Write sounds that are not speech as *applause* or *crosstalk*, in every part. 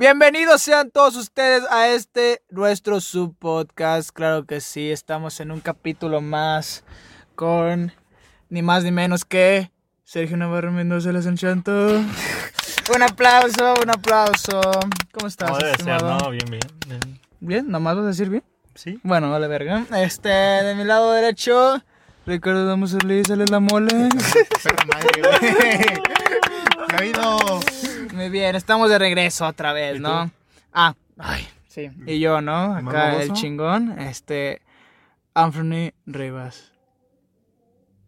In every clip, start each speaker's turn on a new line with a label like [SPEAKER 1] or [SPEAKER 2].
[SPEAKER 1] Bienvenidos sean todos ustedes a este nuestro subpodcast. Claro que sí, estamos en un capítulo más con ni más ni menos que Sergio Navarro Mendoza Les Enchanto. *laughs* un aplauso, un aplauso. ¿Cómo estás,
[SPEAKER 2] No debe ser,
[SPEAKER 1] estimado?
[SPEAKER 2] no, bien, bien. bien.
[SPEAKER 1] Bien, nomás vas a decir bien.
[SPEAKER 2] Sí.
[SPEAKER 1] Bueno, vale verga. Este, de mi lado derecho, Ricardo Damos Ortiz, sale la mole. *laughs*
[SPEAKER 3] Perra madre, güey. *laughs* ¿Qué ha habido?
[SPEAKER 1] Muy bien, estamos de regreso otra vez,
[SPEAKER 3] ¿Y
[SPEAKER 1] ¿no?
[SPEAKER 3] tú?
[SPEAKER 1] Ah, ay, sí. Y yo, ¿no?
[SPEAKER 3] ¿Más
[SPEAKER 1] Acá el chingón, este, Anthony Rivas.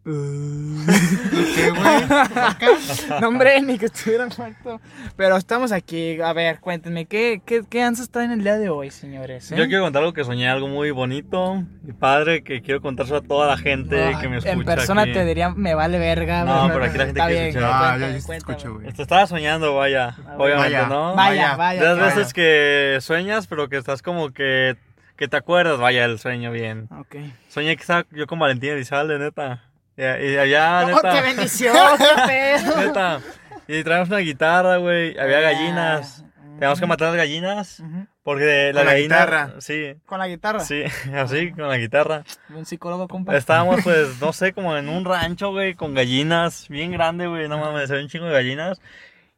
[SPEAKER 1] *laughs*
[SPEAKER 3] ¿Qué, güey?
[SPEAKER 1] No, hombre, ni que estuviera muerto. Pero estamos aquí, a ver, cuéntenme, ¿qué, qué, qué ansas traen el día de hoy, señores? eh?
[SPEAKER 2] Yo quiero contar algo que soñé, algo muy bonito y padre, que quiero contárselo a toda la gente
[SPEAKER 1] Ay,
[SPEAKER 2] que me escucha.
[SPEAKER 1] En persona
[SPEAKER 2] aquí.
[SPEAKER 1] te diría, me vale verga.
[SPEAKER 2] No, pero aquí la gente
[SPEAKER 1] Está
[SPEAKER 2] quiere
[SPEAKER 1] bien,
[SPEAKER 2] escuchar.
[SPEAKER 3] Ah, yo sí te escucho, güey.
[SPEAKER 2] Este, estaba soñando, vaya,
[SPEAKER 1] Ah,
[SPEAKER 2] obviamente,
[SPEAKER 3] vaya.
[SPEAKER 2] ¿no?
[SPEAKER 1] Vaya,
[SPEAKER 3] Vaya.
[SPEAKER 1] vaya.
[SPEAKER 2] De las
[SPEAKER 1] claro.
[SPEAKER 2] veces que sueñas, pero que estás como que, que te acuerdas, vaya, el sueño bien.
[SPEAKER 1] Ok.
[SPEAKER 2] Soñé que estaba yo con Valentina Elizalde, neta. Y, y allá,
[SPEAKER 1] ¡Oh,
[SPEAKER 2] neta.
[SPEAKER 1] qué bendición! *laughs* ¡Qué pedo!
[SPEAKER 2] Neta. Y traemos una guitarra, güey. Había gallinas. Teníamos que matar las gallinas. Porque la
[SPEAKER 3] Con la
[SPEAKER 2] gallina.
[SPEAKER 3] guitarra.
[SPEAKER 2] Sí,
[SPEAKER 1] Con la guitarra.
[SPEAKER 2] sí, *laughs* así, con la guitarra.
[SPEAKER 1] Un psicólogo, compa.
[SPEAKER 2] Estábamos, *laughs* pues, no sé, como en un rancho, güey, con gallinas. Bien grande, güey. No mames, había un chingo de gallinas.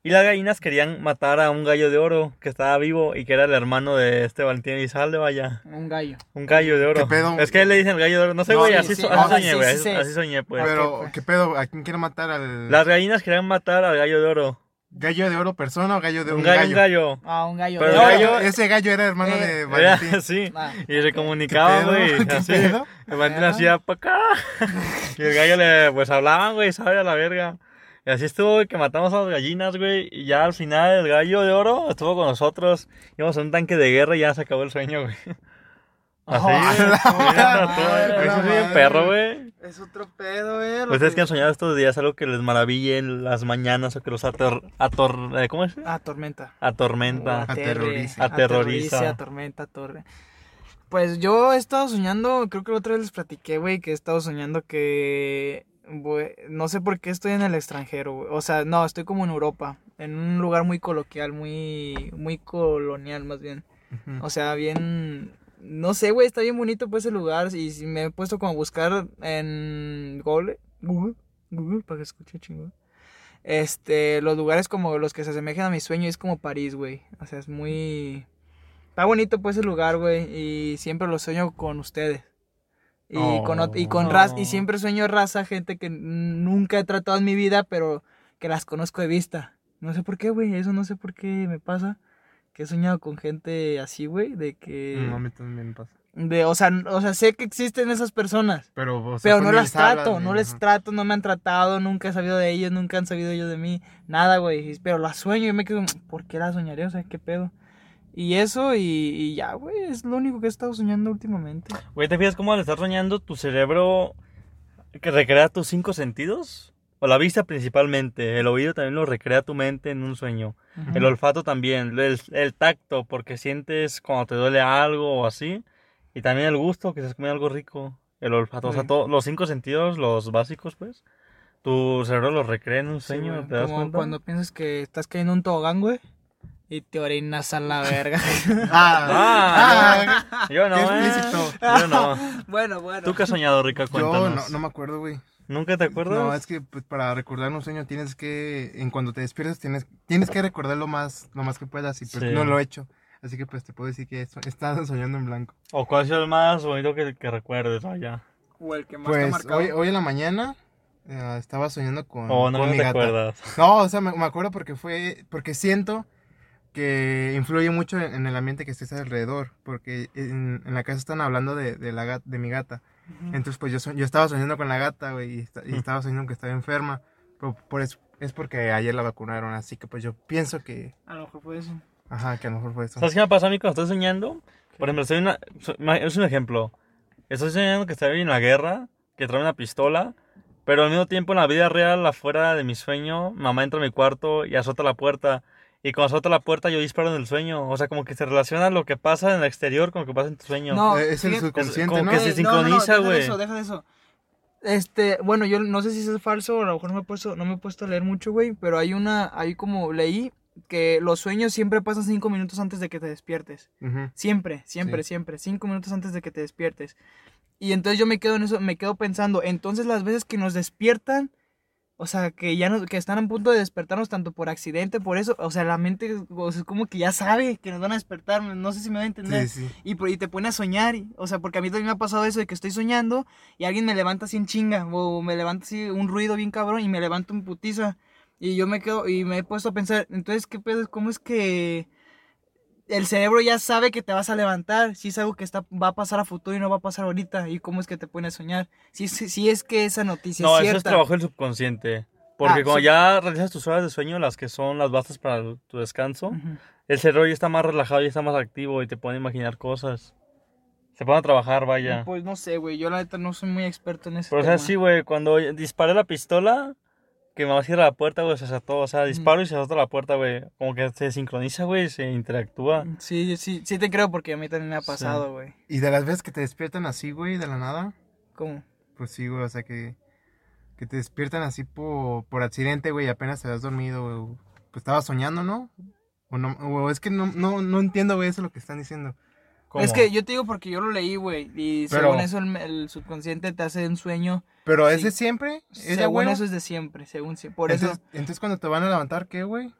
[SPEAKER 2] Y las gallinas querían matar a un gallo de oro que estaba vivo y que era el hermano de este Valentín Elizalde, vaya.
[SPEAKER 1] Un gallo.
[SPEAKER 2] Un gallo de oro.
[SPEAKER 3] ¿Qué pedo?
[SPEAKER 2] Es que le dicen el gallo de oro. No sé, güey,
[SPEAKER 3] sí,
[SPEAKER 2] así,
[SPEAKER 1] sí,
[SPEAKER 2] so-
[SPEAKER 1] no,
[SPEAKER 2] así soñé, güey.
[SPEAKER 1] sí,
[SPEAKER 2] así,
[SPEAKER 1] sí.
[SPEAKER 2] así soñé, pues.
[SPEAKER 3] Pero. ¿qué pedo? ¿A quién quiere matar al
[SPEAKER 2] Las gallinas querían matar al gallo de oro.
[SPEAKER 3] gallo de oro persona o gallo de un,
[SPEAKER 2] Un gallo, un gallo.
[SPEAKER 1] Ah, un gallo.
[SPEAKER 2] Pero
[SPEAKER 1] de
[SPEAKER 2] el
[SPEAKER 1] oro.
[SPEAKER 2] gallo-
[SPEAKER 3] Ese gallo era hermano
[SPEAKER 1] Eh,
[SPEAKER 3] de
[SPEAKER 2] Era-
[SPEAKER 3] Valentín. *laughs*
[SPEAKER 2] sí.
[SPEAKER 1] Ah,
[SPEAKER 2] Y se comunicaba,
[SPEAKER 3] ¿Qué
[SPEAKER 2] güey. Así.
[SPEAKER 3] pedo?
[SPEAKER 2] El Valentín hacía pa' acá. *laughs* Y el gallo le, pues hablaban, güey, sabe a la verga. Y así estuvo, güey, que matamos a las gallinas, güey. Y ya al final el gallo de oro estuvo con nosotros. Íbamos en un tanque de guerra y ya se acabó el sueño, güey. *laughs* Así,
[SPEAKER 1] Oh,
[SPEAKER 2] güey.
[SPEAKER 1] a
[SPEAKER 2] güey,
[SPEAKER 3] a
[SPEAKER 2] Eso es bien perro, güey.
[SPEAKER 1] Es otro pedo, eh. lo
[SPEAKER 2] Ustedes
[SPEAKER 1] que-
[SPEAKER 2] que han soñado estos días algo que les maraville en las mañanas o que los ator... ator eh, ¿Cómo es?
[SPEAKER 1] Ah, tormenta.
[SPEAKER 2] Atormenta.
[SPEAKER 3] Aterroriza.
[SPEAKER 2] Aterroriza.
[SPEAKER 1] Atormenta, torre. Pues yo he estado soñando, creo que la otra vez les platiqué, güey, que he estado soñando que... no sé por qué estoy en el extranjero, güey. O sea, no, estoy como en Europa. En un lugar muy coloquial, muy, muy colonial más bien. O sea, bien. No sé, güey, está bien bonito pues ese lugar. Y si me he puesto como a buscar en Google, Google, Google, para que escuche chingón. Este, los lugares como los que se asemejan a mi sueño es como París, güey. O sea, es muy. Está bonito pues ese lugar, güey. Y siempre lo sueño con ustedes. Y con, y con y
[SPEAKER 2] Oh.
[SPEAKER 1] siempre sueño raza, gente que nunca he tratado en mi vida, pero que las conozco de vista. No sé por qué, güey, eso no sé por qué me pasa. Que he soñado con gente así, güey, de que...
[SPEAKER 3] No, a mí también pasa.
[SPEAKER 1] De, o sea, o sea, sé que existen esas personas,
[SPEAKER 3] Pero, o sea,
[SPEAKER 1] pero no las trato, no les
[SPEAKER 3] ajá.
[SPEAKER 1] trato, no me han tratado, nunca he sabido de ellos, nunca han sabido ellos de mí, nada, güey. Pero las sueño y me quedo, ¿por qué las soñaré? O sea, ¿qué pedo? Y eso, y, y ya, güey, es lo único que he estado soñando últimamente.
[SPEAKER 2] Güey, ¿te fijas cómo al estar soñando tu cerebro que recrea tus cinco sentidos? O la vista principalmente, el oído también lo recrea tu mente en un sueño. El olfato también, el, el tacto, porque sientes cuando te duele algo o así. Y también el gusto, que se comiendo algo rico. El olfato, o sea,
[SPEAKER 1] Sí.
[SPEAKER 2] todo- los cinco sentidos, los básicos, pues. Tu cerebro los recrea en un
[SPEAKER 1] Sí,
[SPEAKER 2] sueño,
[SPEAKER 1] güey,
[SPEAKER 2] ¿te das
[SPEAKER 1] como
[SPEAKER 2] cuenta?
[SPEAKER 1] cuando piensas que estás cayendo en un tobogán, güey, y te orinas a la verga. *laughs*
[SPEAKER 3] Ah,
[SPEAKER 2] Ah, yo no,
[SPEAKER 3] qué
[SPEAKER 2] eh.
[SPEAKER 3] explícito.
[SPEAKER 2] Yo no. *laughs*
[SPEAKER 1] bueno, bueno.
[SPEAKER 2] ¿Tú qué has soñado, Rica?
[SPEAKER 3] Yo
[SPEAKER 2] Cuéntanos.
[SPEAKER 3] no, no me acuerdo, güey.
[SPEAKER 2] ¿Nunca te acuerdas?
[SPEAKER 3] No, es que pues, para recordar un sueño tienes que, en cuando te despiertas, tienes, tienes que recordar lo más, lo más que puedas y pues
[SPEAKER 2] Sí.
[SPEAKER 3] no lo he hecho. Así que pues te puedo decir que eso, estás soñando en blanco.
[SPEAKER 2] ¿O cuál ha sido el más bonito que, que recuerdes, vaya?
[SPEAKER 1] O el que más te ha
[SPEAKER 3] Pues
[SPEAKER 1] marcado.
[SPEAKER 3] hoy, hoy en la mañana eh, estaba soñando con,
[SPEAKER 2] ¿O no,
[SPEAKER 3] con
[SPEAKER 2] no
[SPEAKER 3] mi
[SPEAKER 2] te
[SPEAKER 3] gata.
[SPEAKER 2] acuerdas?
[SPEAKER 3] No, o sea, me, me acuerdo porque fue, porque siento que influye mucho en, en el ambiente que estés alrededor, porque en, en la casa están hablando de, de, la de mi gata. Entonces, pues yo, yo estaba soñando con la gata, güey, y, y
[SPEAKER 2] Mm.
[SPEAKER 3] estaba soñando que estaba enferma. Pero por eso, es porque ayer la vacunaron, así que pues yo pienso que,
[SPEAKER 1] A lo mejor fue eso.
[SPEAKER 3] ajá, que a lo mejor fue eso.
[SPEAKER 2] ¿Sabes qué me pasa a mí cuando estoy soñando? Por ejemplo, estoy una, es un ejemplo. Estoy soñando que estoy en la guerra, que trae una pistola, pero al mismo tiempo en la vida real, afuera de mi sueño, mamá entra a mi cuarto y azota la puerta. Y cuando azota la puerta yo disparo en el sueño. O sea, como que se relaciona lo que pasa en el exterior con lo que pasa en tu sueño.
[SPEAKER 1] No,
[SPEAKER 3] Eh, es el subconsciente,
[SPEAKER 2] como
[SPEAKER 3] ¿no?
[SPEAKER 2] que se
[SPEAKER 1] no, no, no,
[SPEAKER 2] sincroniza,
[SPEAKER 1] deja de
[SPEAKER 2] güey.
[SPEAKER 1] eso, deja de eso. Este, bueno, yo no sé si eso es falso, a lo mejor no me he puesto, no me he puesto a leer mucho, güey, pero hay una, hay como leí que los sueños siempre pasan cinco minutos antes de que te despiertes. Siempre, siempre,
[SPEAKER 3] Sí.
[SPEAKER 1] siempre. Cinco minutos antes de que te despiertes. Y entonces yo me quedo en eso, me quedo pensando, entonces las veces que nos despiertan, o sea, que ya nos, que están a punto de despertarnos tanto por accidente, por eso, o sea, la mente o sea, es como que ya sabe que nos van a despertar, no sé si me va a entender.
[SPEAKER 3] Sí, sí.
[SPEAKER 1] Y, te pone a soñar, y- o sea, porque a mí también me ha pasado eso de que estoy soñando y alguien me levanta así en chinga, o me levanta así un ruido bien cabrón y me levanto en putiza. Y yo me quedo, y me he puesto a pensar, entonces, ¿qué pedo? ¿Cómo es que el cerebro ya sabe que te vas a levantar? Si es algo que está, va a pasar a futuro y no va a pasar ahorita, ¿y cómo es que te pone a soñar? Si, si, si es que esa noticia
[SPEAKER 2] No,
[SPEAKER 1] es
[SPEAKER 2] eso
[SPEAKER 1] cierta.
[SPEAKER 2] es trabajo del subconsciente. Porque
[SPEAKER 1] Ah, sí.
[SPEAKER 2] ya realizas tus horas de sueño, las que son las bastas para tu descanso, el cerebro ya está más relajado, ya está más activo y te pone a imaginar cosas. Se pone a trabajar, vaya.
[SPEAKER 1] Pues no sé, güey, yo la neta no soy muy experto en ese
[SPEAKER 2] Pero o sea,
[SPEAKER 1] tema.
[SPEAKER 2] sí, güey, cuando disparé la pistola, que mamá cierra la puerta, güey, se azotó. O sea, disparo y se azota la puerta, güey. Como que se sincroniza, güey, se interactúa.
[SPEAKER 1] Sí, sí, sí te creo porque a mí también me ha pasado, güey.
[SPEAKER 3] Y de las veces que te despiertan así, güey, de la nada,
[SPEAKER 1] ¿Cómo?
[SPEAKER 3] pues sí, güey, o sea que, que te despiertan así por, por accidente, güey, apenas te has dormido, güey. Pues estabas soñando, ¿no? O no, o es que no, no, no entiendo, güey, eso lo que están diciendo.
[SPEAKER 2] ¿Cómo?
[SPEAKER 1] Es que yo te digo porque yo lo leí, güey. Y
[SPEAKER 3] Pero-
[SPEAKER 1] según eso, el, el subconsciente te hace un sueño.
[SPEAKER 3] Pero es de siempre, es de
[SPEAKER 1] según
[SPEAKER 3] huevo?
[SPEAKER 1] eso es de siempre, según Por eso,
[SPEAKER 3] entonces, entonces cuando te van a levantar, ¿qué, güey?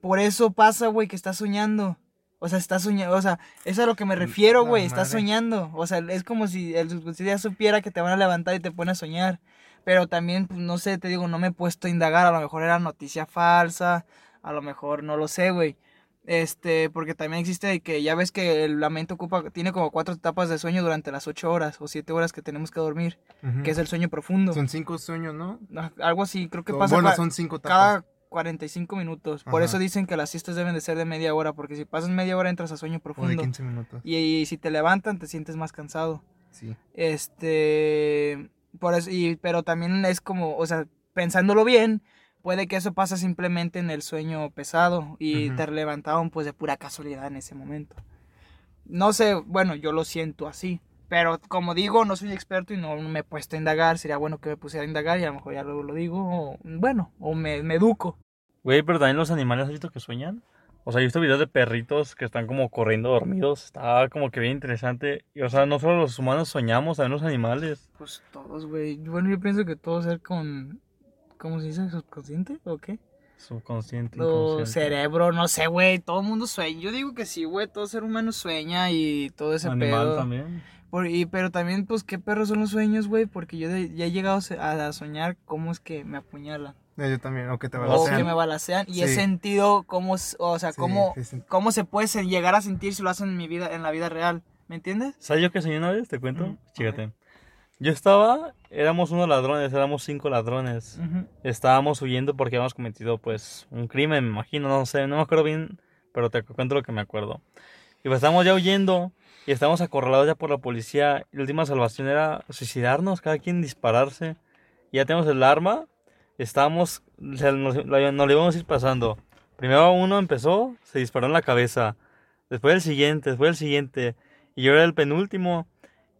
[SPEAKER 1] por eso pasa, güey, que estás soñando. O sea, estás soñando. O sea, eso es a lo que me refiero, güey. Estás soñando. O sea, es como si el subconsciente ya supiera que te van a levantar y te pone a soñar. Pero también, pues, no sé, te digo, no me he puesto a indagar. A lo mejor era noticia falsa. A lo mejor no lo sé, güey. Este, porque también existe que ya ves que el- la mente ocupa, tiene como cuatro etapas de sueño durante las ocho horas o siete horas que tenemos que dormir, que es el sueño profundo.
[SPEAKER 3] Son cinco sueños, ¿no?
[SPEAKER 1] Ah, Algo así, creo que pasa
[SPEAKER 3] bueno, son cinco etapas.
[SPEAKER 1] cada 45 minutos. Por eso dicen que las siestas deben de ser de media hora, porque si pasas media hora entras a sueño
[SPEAKER 3] O de
[SPEAKER 1] profundo.
[SPEAKER 3] 15 minutos.
[SPEAKER 1] Y, y si te levantan te sientes más cansado.
[SPEAKER 3] Sí.
[SPEAKER 1] Este, por eso, y, pero también es como, o sea, pensándolo bien, puede que eso pasa simplemente en el sueño pesado y
[SPEAKER 3] Ujú.
[SPEAKER 1] te levantaron pues de pura casualidad en ese momento. No sé, bueno, yo lo siento así. Pero como digo, no soy experto y no me he puesto a indagar. Sería bueno que me pusiera a indagar y a lo mejor ya luego lo digo. O, bueno, o me, me educo.
[SPEAKER 2] Güey, pero también los animales, ¿has visto que sueñan? O sea, he visto videos de perritos que están como corriendo dormidos. Está como que bien interesante. Y, o sea, no solo los humanos soñamos, también los animales.
[SPEAKER 1] Pues todos, güey. Bueno, yo pienso que todo ser con. ¿Cómo se dice? ¿Subconsciente? ¿O qué?
[SPEAKER 2] Subconsciente,
[SPEAKER 1] O cerebro, no sé, güey. Todo el mundo sueña. Yo digo que sí, güey. Todo ser humano sueña y todo ese
[SPEAKER 2] Animal
[SPEAKER 1] pedo.
[SPEAKER 2] también.
[SPEAKER 1] Por- y, pero también, pues, ¿qué perros son los sueños, güey? Porque yo de- ya he llegado a, a soñar cómo es que me apuñalan.
[SPEAKER 3] Eh, Yo también, o que te
[SPEAKER 1] O
[SPEAKER 3] balacean.
[SPEAKER 1] que me balacean. Y he sentido cómo, o sea,
[SPEAKER 3] Sí,
[SPEAKER 1] cómo,
[SPEAKER 3] sí,
[SPEAKER 1] cómo se puede llegar a sentir si lo hacen en mi vida, en la vida real. ¿Me entiendes?
[SPEAKER 2] ¿Sabes yo qué soñé una vez? ¿Te cuento?
[SPEAKER 1] Mm,
[SPEAKER 2] Chígate. Yo estaba, éramos unos ladrones, éramos cinco ladrones. Estábamos huyendo porque habíamos cometido, pues, un crimen, me imagino, no sé, no me acuerdo bien, pero te cuento lo que me acuerdo. Y pues estábamos ya huyendo y estábamos acorralados ya por la policía. Y la última salvación era suicidarnos, cada quien dispararse. Y ya tenemos el arma, estábamos, nos, nos lo íbamos a ir pasando. Primero uno empezó, se disparó en la cabeza. Después el siguiente, después el siguiente. Y yo era el penúltimo.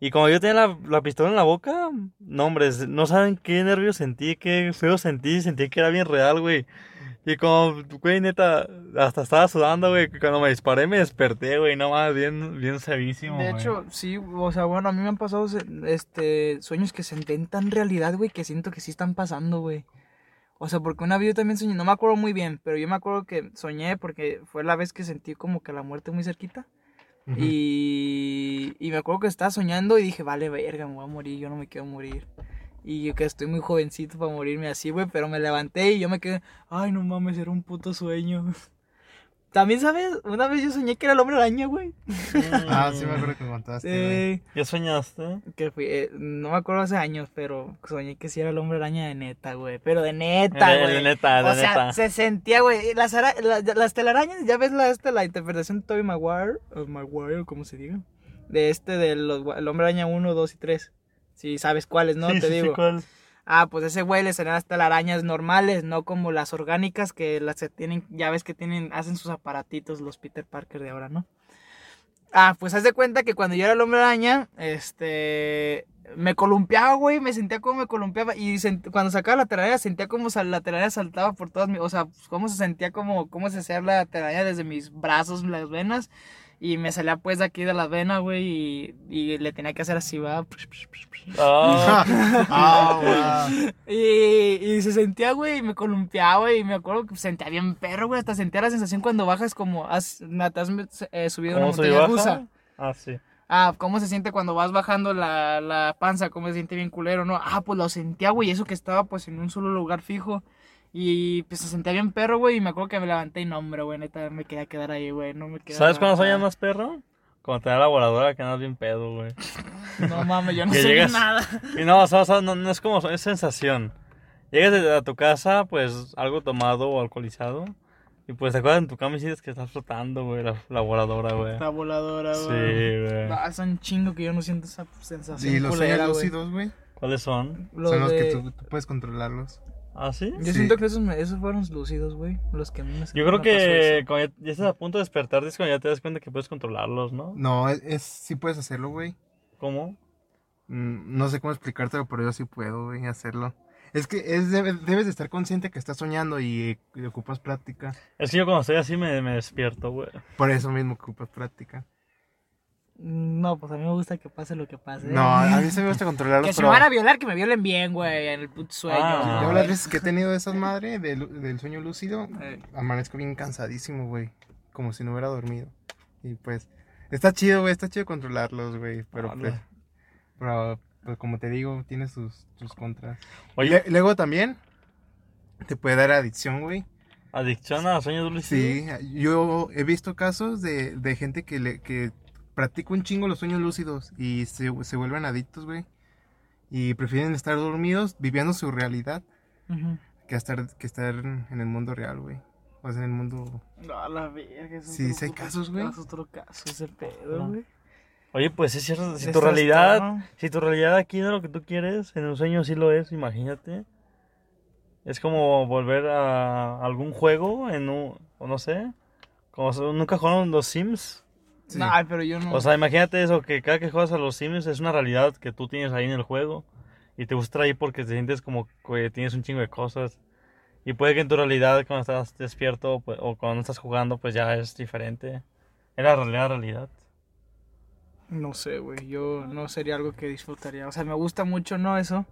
[SPEAKER 2] Y como yo tenía la, la pistola en la boca, no, hombre, es- no saben qué nervios sentí, qué feo sentí, sentí que era bien real, güey. Y como, güey, neta, hasta estaba sudando, güey, cuando me disparé me desperté, güey, no más, bien, bien sabísimo,
[SPEAKER 1] De hecho, sí, o sea, bueno, a mí me han pasado este sueños que se intentan realidad, güey, que siento que sí están pasando, güey. O sea, porque una vez yo también soñé, no me acuerdo muy bien, pero yo me acuerdo que soñé porque fue la vez que sentí como que la muerte muy cerquita. Y, y me acuerdo que estaba soñando y dije, vale, verga, me voy a morir, yo no me quiero morir. Y yo que estoy muy jovencito para morirme así, güey, pero me levanté y yo me quedé, ay, no mames, era un puto sueño. *laughs* También, ¿sabes? Una vez yo soñé que era el hombre araña, güey.
[SPEAKER 3] Ah, sí me acuerdo que contaste.
[SPEAKER 1] Eh,
[SPEAKER 2] ¿Ya soñaste?
[SPEAKER 1] que fui, eh, no me acuerdo hace años, pero soñé que sí era el hombre araña de neta, güey. Pero de neta,
[SPEAKER 2] De-
[SPEAKER 1] güey.
[SPEAKER 2] de neta, de
[SPEAKER 1] o sea,
[SPEAKER 2] neta.
[SPEAKER 1] se sentía, güey. Las, ara- la- las telarañas, ya ves la, este, la interpretación de Tobey Maguire, o Maguire, o como se diga. De este, del el hombre araña 1, 2 y 3. Si sabes cuáles, ¿no?
[SPEAKER 2] Sí,
[SPEAKER 1] Te
[SPEAKER 2] sí, sí,
[SPEAKER 1] digo.
[SPEAKER 2] ¿cuál?
[SPEAKER 1] Ah, pues ese güey le salían las telarañas normales, no como las orgánicas que las que tienen, ya ves que tienen, hacen sus aparatitos los Peter Parker de ahora, ¿no? Ah, pues haz de cuenta que cuando yo era el hombre araña, este. Me columpiaba, güey, me sentía como me columpiaba. Y cuando sacaba la telaraña, sentía como la telaraña saltaba por todas mis. O sea, pues, cómo se sentía como. Cómo se hacía la telaraña desde mis brazos, las venas. Y me salía pues de aquí de la vena, güey. Y, y le tenía que hacer así, va.
[SPEAKER 2] Ah, *laughs* *laughs*
[SPEAKER 3] wow.
[SPEAKER 1] Y, y se sentía, güey, y me columpiaba. Y me acuerdo que sentía bien perro, güey. Hasta sentía la sensación cuando bajas como. Has, te has eh, subido una
[SPEAKER 2] ¿Cómo se
[SPEAKER 1] montaña rusa.
[SPEAKER 2] Ah, sí.
[SPEAKER 1] Ah, ¿cómo se siente cuando vas bajando la, la panza? ¿Cómo se siente bien culero, no? Ah, pues lo sentía, güey, eso que estaba pues en un solo lugar fijo. Y pues se sentía bien perro, güey, y me acuerdo que me levanté y no, hombre, güey, neta, me quería quedar ahí, güey, no me quedaba.
[SPEAKER 2] ¿Sabes cuándo soñas más perro? Cuando te da la voladora que andas bien pedo, güey. *laughs*
[SPEAKER 1] No mames, yo no sé
[SPEAKER 2] llegas-
[SPEAKER 1] nada.
[SPEAKER 2] Y no, o sea, o sea, no, no es como, es sensación. Llegas de- a tu casa, pues, algo tomado o alcoholizado. Y pues te acuerdas en tu cama y sientes que estás flotando, güey, la, la voladora, güey.
[SPEAKER 1] La voladora,
[SPEAKER 2] Sí,
[SPEAKER 1] güey.
[SPEAKER 2] güey.
[SPEAKER 1] Ah, es un chingo que yo no siento esa sensación
[SPEAKER 3] Y los sueños
[SPEAKER 1] güey.
[SPEAKER 3] lúcidos, güey.
[SPEAKER 2] ¿Cuáles son?
[SPEAKER 1] Lo
[SPEAKER 3] Son los que tú, tú puedes controlarlos.
[SPEAKER 2] ¿Ah, sí?
[SPEAKER 1] Yo
[SPEAKER 3] Sí.
[SPEAKER 1] siento que esos, me- esos fueron lúcidos, güey, los que a mí me
[SPEAKER 2] Yo creo que cuando ya, ya estás a punto de despertar, es cuando ya te das cuenta que puedes controlarlos, ¿no?
[SPEAKER 3] No, es, es- sí puedes hacerlo, güey.
[SPEAKER 2] ¿Cómo?
[SPEAKER 3] Mm, No sé cómo explicártelo, pero yo sí puedo, güey, hacerlo. Es que es, debe- debes de estar consciente que estás soñando y, y ocupas práctica.
[SPEAKER 2] Es que yo cuando estoy así me, me despierto, güey.
[SPEAKER 3] Por eso mismo ocupas práctica.
[SPEAKER 1] No, pues a mí me gusta que pase lo que pase.
[SPEAKER 3] No, a mí se me gusta controlarlos,
[SPEAKER 1] Que si
[SPEAKER 3] pero
[SPEAKER 1] me van a violar, que me violen bien, güey, en el puto sueño.
[SPEAKER 2] Ah.
[SPEAKER 3] yo las veces que he tenido de esas madres del, del sueño lúcido,
[SPEAKER 1] Eh,
[SPEAKER 3] amanezco bien cansadísimo, güey. Como si no hubiera dormido. Y pues, está chido, güey, está chido controlarlos, güey. Pero
[SPEAKER 2] Hola.
[SPEAKER 3] pues, pero, pues, como te digo, tiene sus, sus contras.
[SPEAKER 2] Oye,
[SPEAKER 3] Le- luego también, te puede dar adicción, güey.
[SPEAKER 2] adicción a sueños dulces.
[SPEAKER 3] Sí, yo he visto casos de, de gente que, le, que practica un chingo los sueños lúcidos y se, se vuelven adictos, güey. Y prefieren estar dormidos viviendo su realidad que estar, que estar en el mundo real, güey. O sea, en el mundo...
[SPEAKER 1] No, a la verga. es
[SPEAKER 3] Sí, sí hay casos, güey.
[SPEAKER 1] caso, otro caso, ese pedo, güey.
[SPEAKER 2] Oye, pues es cierto, si
[SPEAKER 1] Es
[SPEAKER 2] tu realidad,
[SPEAKER 1] trastorno.
[SPEAKER 2] si tu realidad aquí es lo que tú quieres, en un sueño sí lo es, imagínate. Es como volver a algún juego en un, o no sé, como si- nunca jugaron los Sims.
[SPEAKER 3] Sí.
[SPEAKER 1] Nah, pero yo no.
[SPEAKER 2] O sea, imagínate eso, que cada que juegas a los Sims es una realidad que tú tienes ahí en el juego y te gusta ahí porque te sientes como que tienes un chingo de cosas. Y puede que en tu realidad cuando estás despierto pues, o cuando estás jugando pues ya es diferente. Era realidad, realidad.
[SPEAKER 1] No sé, güey. Yo no sería algo que disfrutaría. O sea, me gusta mucho, ¿no? Eso.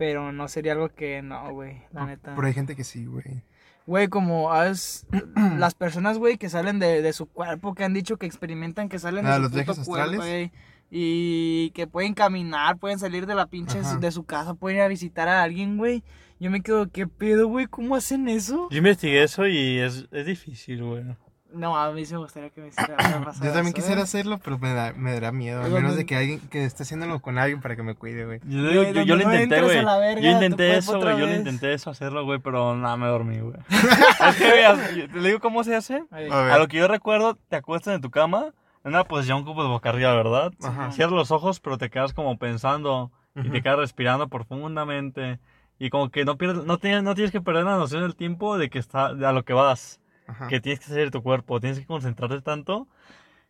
[SPEAKER 1] Pero no sería algo que no, güey. La neta.
[SPEAKER 3] Pero hay gente que sí, güey.
[SPEAKER 1] Güey, como has, *clears throat* las personas, güey, que salen de, de su cuerpo, que han dicho que experimentan que salen de
[SPEAKER 3] Ah,
[SPEAKER 1] su
[SPEAKER 3] los
[SPEAKER 1] puto cuerpo, güey, y que pueden caminar, pueden salir de la pinche
[SPEAKER 3] Ajá.
[SPEAKER 1] de su casa, pueden ir a visitar a alguien, güey. Yo me quedo, ¿qué pedo, güey? ¿Cómo hacen eso?
[SPEAKER 2] Yo investigué eso y es, es difícil, güey.
[SPEAKER 1] No, a mí sí me gustaría que me hiciera me *coughs* pasara
[SPEAKER 3] Yo también
[SPEAKER 1] eso,
[SPEAKER 3] quisiera
[SPEAKER 1] ¿eh?
[SPEAKER 3] hacerlo, pero me, da, me dará miedo. Al menos
[SPEAKER 1] no-
[SPEAKER 3] de que alguien que esté haciéndolo con alguien para que me cuide, güey.
[SPEAKER 2] Yo, yo, yo lo intenté, güey. Yo intenté eso, güey. Yo lo intenté eso, hacerlo, güey, pero nada, me dormí, güey. *laughs* es que, güey, te digo cómo se hace.
[SPEAKER 3] A ver.
[SPEAKER 2] A lo que yo recuerdo, te acuestas en tu cama, en una posición como de boca arriba, ¿verdad?
[SPEAKER 3] Ajá.
[SPEAKER 2] Cierras los ojos, pero te quedas como pensando y te quedas respirando profundamente. Y como que no pierdes, no tienes, no tienes que perder la noción del tiempo de que está, de a lo que vas,
[SPEAKER 3] Ajá.
[SPEAKER 2] que tienes que hacer tu cuerpo, tienes que concentrarte tanto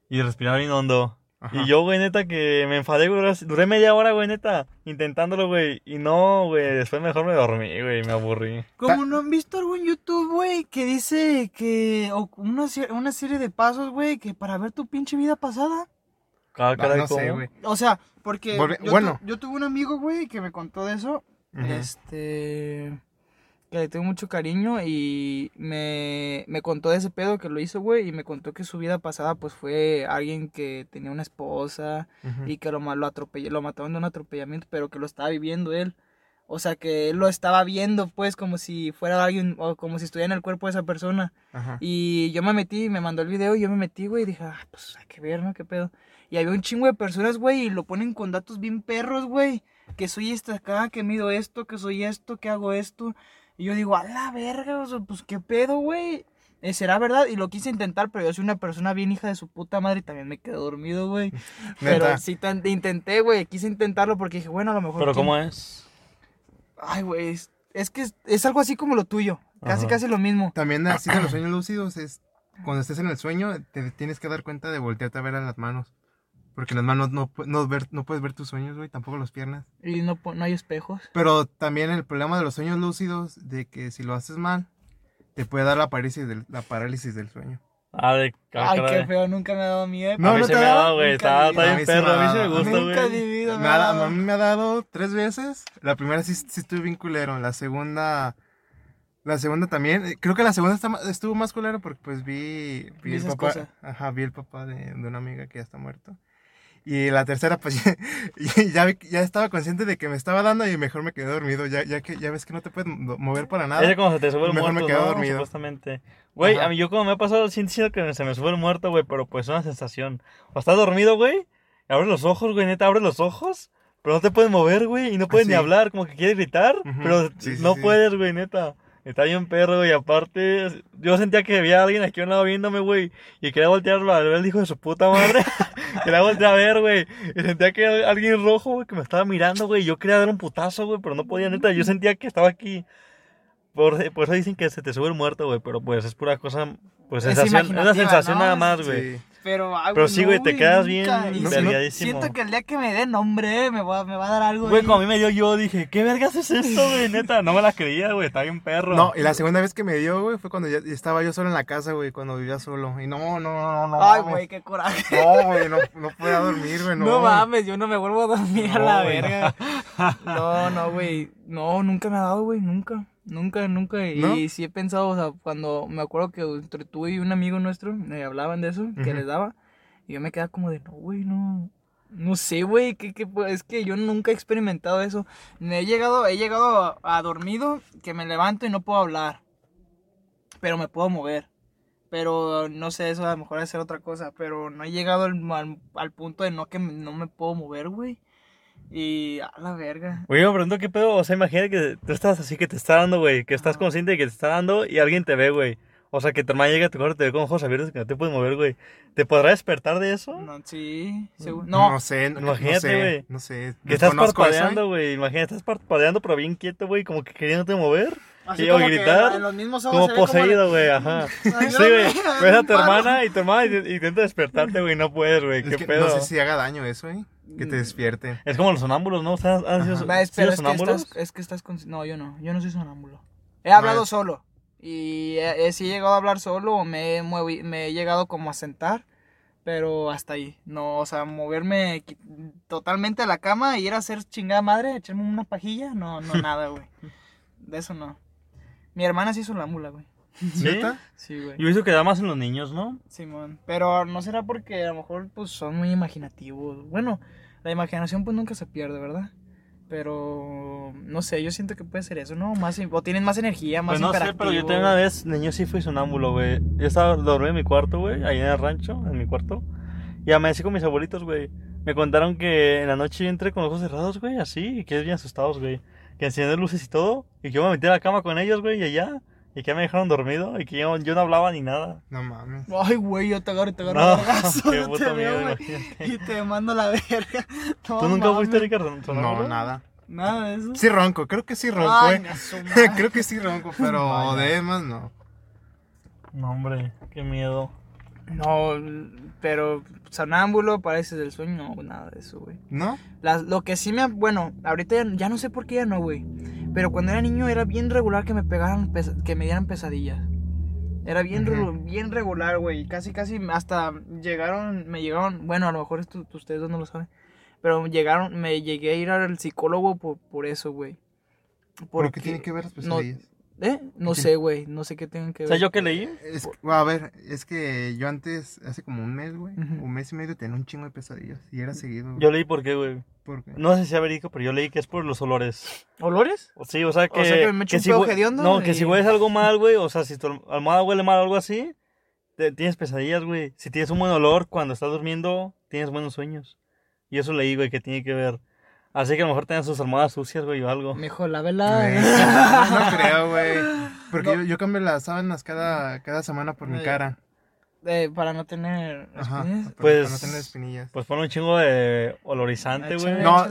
[SPEAKER 2] y respirar bien hondo.
[SPEAKER 3] Ajá.
[SPEAKER 2] Y yo, güey, neta, que me enfadé, güey. duré- media hora, güey, neta, intentándolo, güey. Y no, güey, después mejor me dormí, güey, me aburrí.
[SPEAKER 1] Como no han visto algo en YouTube, güey, que dice que. O una, una serie de pasos, güey, que para ver tu pinche vida pasada.
[SPEAKER 2] Cada
[SPEAKER 3] Ah,
[SPEAKER 2] cara
[SPEAKER 3] no sé, güey.
[SPEAKER 1] O sea, porque.
[SPEAKER 3] Volve-
[SPEAKER 1] yo,
[SPEAKER 3] bueno.
[SPEAKER 1] tu- yo tuve un amigo, güey, que me contó de eso. Este. Que le tengo mucho cariño y me, me contó de ese pedo que lo hizo, güey. Y me contó que su vida pasada, pues fue alguien que tenía una esposa y que lo, lo, atropelló, lo mataron de un atropellamiento, pero que lo estaba viviendo él. O sea, que él lo estaba viendo, pues, como si fuera alguien, o como si estuviera en el cuerpo de esa persona.
[SPEAKER 3] Ajá.
[SPEAKER 1] Y yo me metí, me mandó el video y yo me metí, güey, y dije, ah, pues hay que ver, ¿no? ¿Qué pedo? Y había un chingo de personas, güey, y lo ponen con datos bien perros, güey. Que soy esta acá, que mido esto, que soy esto, que hago esto. Y yo digo, a la verga, o sea, pues qué pedo, güey. Eh, ¿Será verdad? Y lo quise intentar, pero yo soy una persona bien hija de su puta madre y también me quedé dormido, güey. *laughs* Pero sí tan- intenté, güey, quise intentarlo porque dije, bueno, a lo mejor...
[SPEAKER 2] Pero
[SPEAKER 1] ¿quién-
[SPEAKER 2] ¿cómo es?
[SPEAKER 1] Ay, güey, es, es que es, es algo así como lo tuyo. Casi,
[SPEAKER 2] Ajá.
[SPEAKER 1] casi lo mismo.
[SPEAKER 3] También así de los sueños lúcidos es cuando estés en el sueño, te tienes que dar cuenta de voltearte a ver a las manos. Porque las manos no, no, ver, no puedes ver tus sueños, güey, tampoco las piernas.
[SPEAKER 1] Y no, no hay espejos.
[SPEAKER 3] Pero también el problema de los sueños lúcidos, de que si lo haces mal, te puede dar la parálisis del, la parálisis del sueño.
[SPEAKER 2] Ah, de ah,
[SPEAKER 1] Ay, qué feo, nunca me ha dado miedo.
[SPEAKER 3] No,
[SPEAKER 2] a mí
[SPEAKER 3] no
[SPEAKER 2] se
[SPEAKER 3] te
[SPEAKER 2] me
[SPEAKER 3] ha dado?
[SPEAKER 2] güey.
[SPEAKER 1] Nunca
[SPEAKER 2] Está, está bien perro.
[SPEAKER 3] me
[SPEAKER 2] A mí
[SPEAKER 3] ha
[SPEAKER 2] sí me
[SPEAKER 3] dado.
[SPEAKER 2] gusta,
[SPEAKER 1] Nunca
[SPEAKER 2] güey.
[SPEAKER 1] mi vida
[SPEAKER 3] Me
[SPEAKER 1] me
[SPEAKER 3] ha, a mí me ha dado tres veces. La primera sí, sí estuve bien culero. La segunda. La segunda también. eh, Creo que la segunda está estuvo más culero porque pues vi. Vi
[SPEAKER 1] Vi
[SPEAKER 3] el papá.
[SPEAKER 1] cosas.
[SPEAKER 3] Ajá, vi el papá de, de una amiga que ya está muerto. Y la tercera, pues *laughs* ya, ya estaba consciente de que me estaba dando y mejor me quedé dormido. Ya, ya que ya ves que no te puedes mo- mover para nada.
[SPEAKER 2] Ese como se te sube el
[SPEAKER 3] Mejor me
[SPEAKER 2] muerto,
[SPEAKER 3] quedo
[SPEAKER 2] ¿no?
[SPEAKER 3] dormido.
[SPEAKER 2] Supuestamente. Güey, a mí yo como me ha pasado, siento que se me sube el muerto, güey, pero pues es una sensación. O estás dormido, güey, abres los ojos, güey, neta, abres los ojos, pero no te puedes mover, güey, y no puedes ni hablar, como que quieres gritar, pero
[SPEAKER 3] Sí, sí,
[SPEAKER 2] no puedes, güey, neta. Está bien perro, güey, aparte, yo sentía que había alguien aquí a un lado viéndome, güey, y quería voltearlo a ver el hijo de su puta madre. *laughs* quería voltear a ver, güey, y sentía que había alguien rojo, güey, que me estaba mirando, güey, y yo quería dar un putazo, güey, pero no podía, neta, yo sentía que estaba aquí. Por, por eso dicen que se te sube el muerto, güey, pero pues es pura cosa, pues
[SPEAKER 1] Es
[SPEAKER 2] sensación, es una sensación
[SPEAKER 1] ¿no?
[SPEAKER 2] nada más, güey.
[SPEAKER 3] Sí.
[SPEAKER 1] Pero, ay,
[SPEAKER 2] Pero sí, güey, te quedas bien
[SPEAKER 3] No,
[SPEAKER 2] vergadísimo.
[SPEAKER 1] Siento que el día que me den nombre me va, me va a dar algo.
[SPEAKER 2] Güey, como a mí me dio yo, dije, ¿qué vergas es esto, güey? *laughs* Neta, no me la creía, güey, está bien perro.
[SPEAKER 3] No, y la segunda vez que me dio, güey, fue cuando ya estaba yo solo en la casa, güey, cuando vivía solo. Y no, no, no, no.
[SPEAKER 1] Ay, güey, qué coraje.
[SPEAKER 3] No, güey, no, no podía dormir, güey, *laughs* no.
[SPEAKER 1] No, mames, yo no me vuelvo a dormir a
[SPEAKER 3] No,
[SPEAKER 1] la
[SPEAKER 3] güey,
[SPEAKER 1] verga. *laughs* No, no, güey. No, nunca me ha dado, güey, nunca. Nunca, nunca. Y sí he pensado, o sea, cuando me acuerdo que entre tú y un amigo nuestro me hablaban de eso, que les daba. Y yo me quedaba como de, no, güey, no. No sé, güey, que, que, pues, es que yo nunca he experimentado eso. Me he llegado, he llegado a, a dormido, que me levanto y no puedo hablar. Pero me puedo mover. Pero no sé, eso a lo mejor es ser otra cosa. Pero no he llegado al, al, al punto de no que me- no me puedo mover, güey. Y a la verga.
[SPEAKER 2] Güey, me pregunto qué pedo, o sea, imagínate que tú estás así que te está dando, güey, que estás consciente de que te está dando y alguien te ve, güey. O sea, que tu hermana llega a tu cuarto y te ve con ojos abiertos que no te puedes mover, güey. ¿Te podrá despertar de eso?
[SPEAKER 1] No, sí, seguro.
[SPEAKER 3] No,
[SPEAKER 1] No,
[SPEAKER 3] sé, no,
[SPEAKER 2] Imagínate,
[SPEAKER 3] no sé,
[SPEAKER 2] güey.
[SPEAKER 3] no sé.
[SPEAKER 2] Que estás
[SPEAKER 3] eso, ¿eh?
[SPEAKER 2] parpadeando, güey. Imagínate, estás parpadeando, pero bien quieto, güey, como que queriéndote mover.
[SPEAKER 1] Así
[SPEAKER 2] y
[SPEAKER 1] como
[SPEAKER 2] o
[SPEAKER 1] que
[SPEAKER 2] gritar,
[SPEAKER 1] en los mismos ojos
[SPEAKER 2] Como poseído,
[SPEAKER 1] la-
[SPEAKER 2] güey, ajá. *laughs* Sí, güey. Ves a tu hermana y tu hermana int- intenta despertarte, güey, no puedes, güey.
[SPEAKER 3] Es
[SPEAKER 2] ¿Qué
[SPEAKER 3] que
[SPEAKER 2] pedo?
[SPEAKER 3] no sé si haga daño eso, ¿eh? Que te despierte.
[SPEAKER 2] Es como los sonámbulos, ¿no? ¿Ustedes han sido.
[SPEAKER 1] Va, es-
[SPEAKER 2] sido
[SPEAKER 1] pero es que,
[SPEAKER 2] sonámbulos?
[SPEAKER 1] estás, es que estás con... No, yo no, yo no soy sonámbulo. He hablado
[SPEAKER 3] No, es-
[SPEAKER 1] solo. Y he, he- sí he llegado a hablar solo o me he, movi- me he llegado como a sentar. Pero hasta ahí. No, o sea, moverme totalmente a la cama e ir a hacer chingada madre, echarme una pajilla. No, no, *laughs* nada, güey. De eso no. Mi hermana sí es sonámbula, güey.
[SPEAKER 2] ¿Sí?
[SPEAKER 3] ¿Neta?
[SPEAKER 1] Sí, güey.
[SPEAKER 2] Yo he visto que da más en los niños, ¿no?
[SPEAKER 1] Simón. Pero no será porque a lo mejor pues son muy imaginativos. Bueno, la imaginación pues nunca se pierde, ¿verdad? Pero no sé, yo siento que puede ser eso, ¿no? Más, o tienen más energía, más
[SPEAKER 2] Pues no sé, pero yo también una vez, niño, sí fui sonámbulo, güey. Yo estaba dormido en mi cuarto, güey, ahí en el rancho, en mi cuarto. Y amanecí con mis abuelitos, güey. Me contaron que en la noche yo entré con los ojos cerrados, güey, así, y que bien asustados, güey. Que encendí luces y todo, y que yo me metí a la cama con ellos, güey, y allá. Y que me dejaron dormido, y que yo, yo no hablaba ni nada.
[SPEAKER 3] No mames.
[SPEAKER 1] Ay, güey, yo te agarro y te agarro
[SPEAKER 2] No,
[SPEAKER 1] a vergazo, *laughs*
[SPEAKER 2] qué
[SPEAKER 1] yo
[SPEAKER 2] puto
[SPEAKER 1] te veo,
[SPEAKER 2] miedo,
[SPEAKER 1] güey,
[SPEAKER 2] imagínate.
[SPEAKER 1] Y te mando la verga. *laughs* No,
[SPEAKER 2] ¿Tú nunca
[SPEAKER 1] mames.
[SPEAKER 2] fuiste, Ricardo, sonámbulo?
[SPEAKER 3] No, nada.
[SPEAKER 1] Nada de eso.
[SPEAKER 3] Sí ronco, creo que sí ronco,
[SPEAKER 1] Ay,
[SPEAKER 3] eh.
[SPEAKER 1] na su *laughs* madre.
[SPEAKER 3] creo que sí ronco, pero
[SPEAKER 1] Vaya.
[SPEAKER 3] de más no.
[SPEAKER 2] No, hombre, qué miedo.
[SPEAKER 1] No, pero sonámbulo, pareces del sueño, no, nada de eso, güey.
[SPEAKER 3] ¿No?
[SPEAKER 1] Las- lo que sí me... Bueno, ahorita ya, ya no sé por qué ya no, güey. Pero cuando era niño era bien regular que me pegaran, pesa- que me dieran pesadillas. Era bien, bien regular, güey. Casi, casi hasta llegaron, me llegaron... Bueno, a lo mejor esto, ustedes dos no lo saben. Pero llegaron, me llegué a ir al psicólogo por, por eso, güey.
[SPEAKER 3] ¿Por
[SPEAKER 1] Porque-
[SPEAKER 3] qué tiene que ver las
[SPEAKER 1] no-
[SPEAKER 3] pesadillas?
[SPEAKER 1] ¿Eh? No
[SPEAKER 3] qué?
[SPEAKER 1] sé, güey. No sé qué tengan que
[SPEAKER 2] O
[SPEAKER 1] ver.
[SPEAKER 2] sea, yo que leí,
[SPEAKER 3] Es, bueno, a ver, es que yo antes, hace como un mes, güey,
[SPEAKER 1] Ujú.
[SPEAKER 3] un mes y medio tenía un chingo de pesadillas y era seguido.
[SPEAKER 2] yo leí por qué, güey.
[SPEAKER 3] ¿Por qué?
[SPEAKER 2] No sé si sea verídico, pero yo leí que es por los olores.
[SPEAKER 1] ¿Olores?
[SPEAKER 2] O Sí, o sea que.
[SPEAKER 1] O sea, que me echo un
[SPEAKER 2] si
[SPEAKER 1] hediondo
[SPEAKER 2] No, que si hueles algo mal, güey. O sea, si tu almohada huele mal o algo así, te- tienes pesadillas, güey. Si tienes un buen olor cuando estás durmiendo, tienes buenos sueños. Y eso leí, güey, que tiene que ver. Así que a lo mejor tengan sus almohadas sucias, güey, o algo.
[SPEAKER 1] Mijo, lávela.
[SPEAKER 3] Güey, *laughs* no, no creo, güey. Porque
[SPEAKER 1] No.
[SPEAKER 3] yo, yo cambio las sábanas cada, cada semana por mi
[SPEAKER 1] Ay.
[SPEAKER 3] cara.
[SPEAKER 1] Eh, para no tener
[SPEAKER 3] Ajá.
[SPEAKER 1] espinillas.
[SPEAKER 3] Para,
[SPEAKER 2] Pues-
[SPEAKER 3] para no tener espinillas.
[SPEAKER 2] Pues pone un chingo de olorizante, güey.
[SPEAKER 3] No.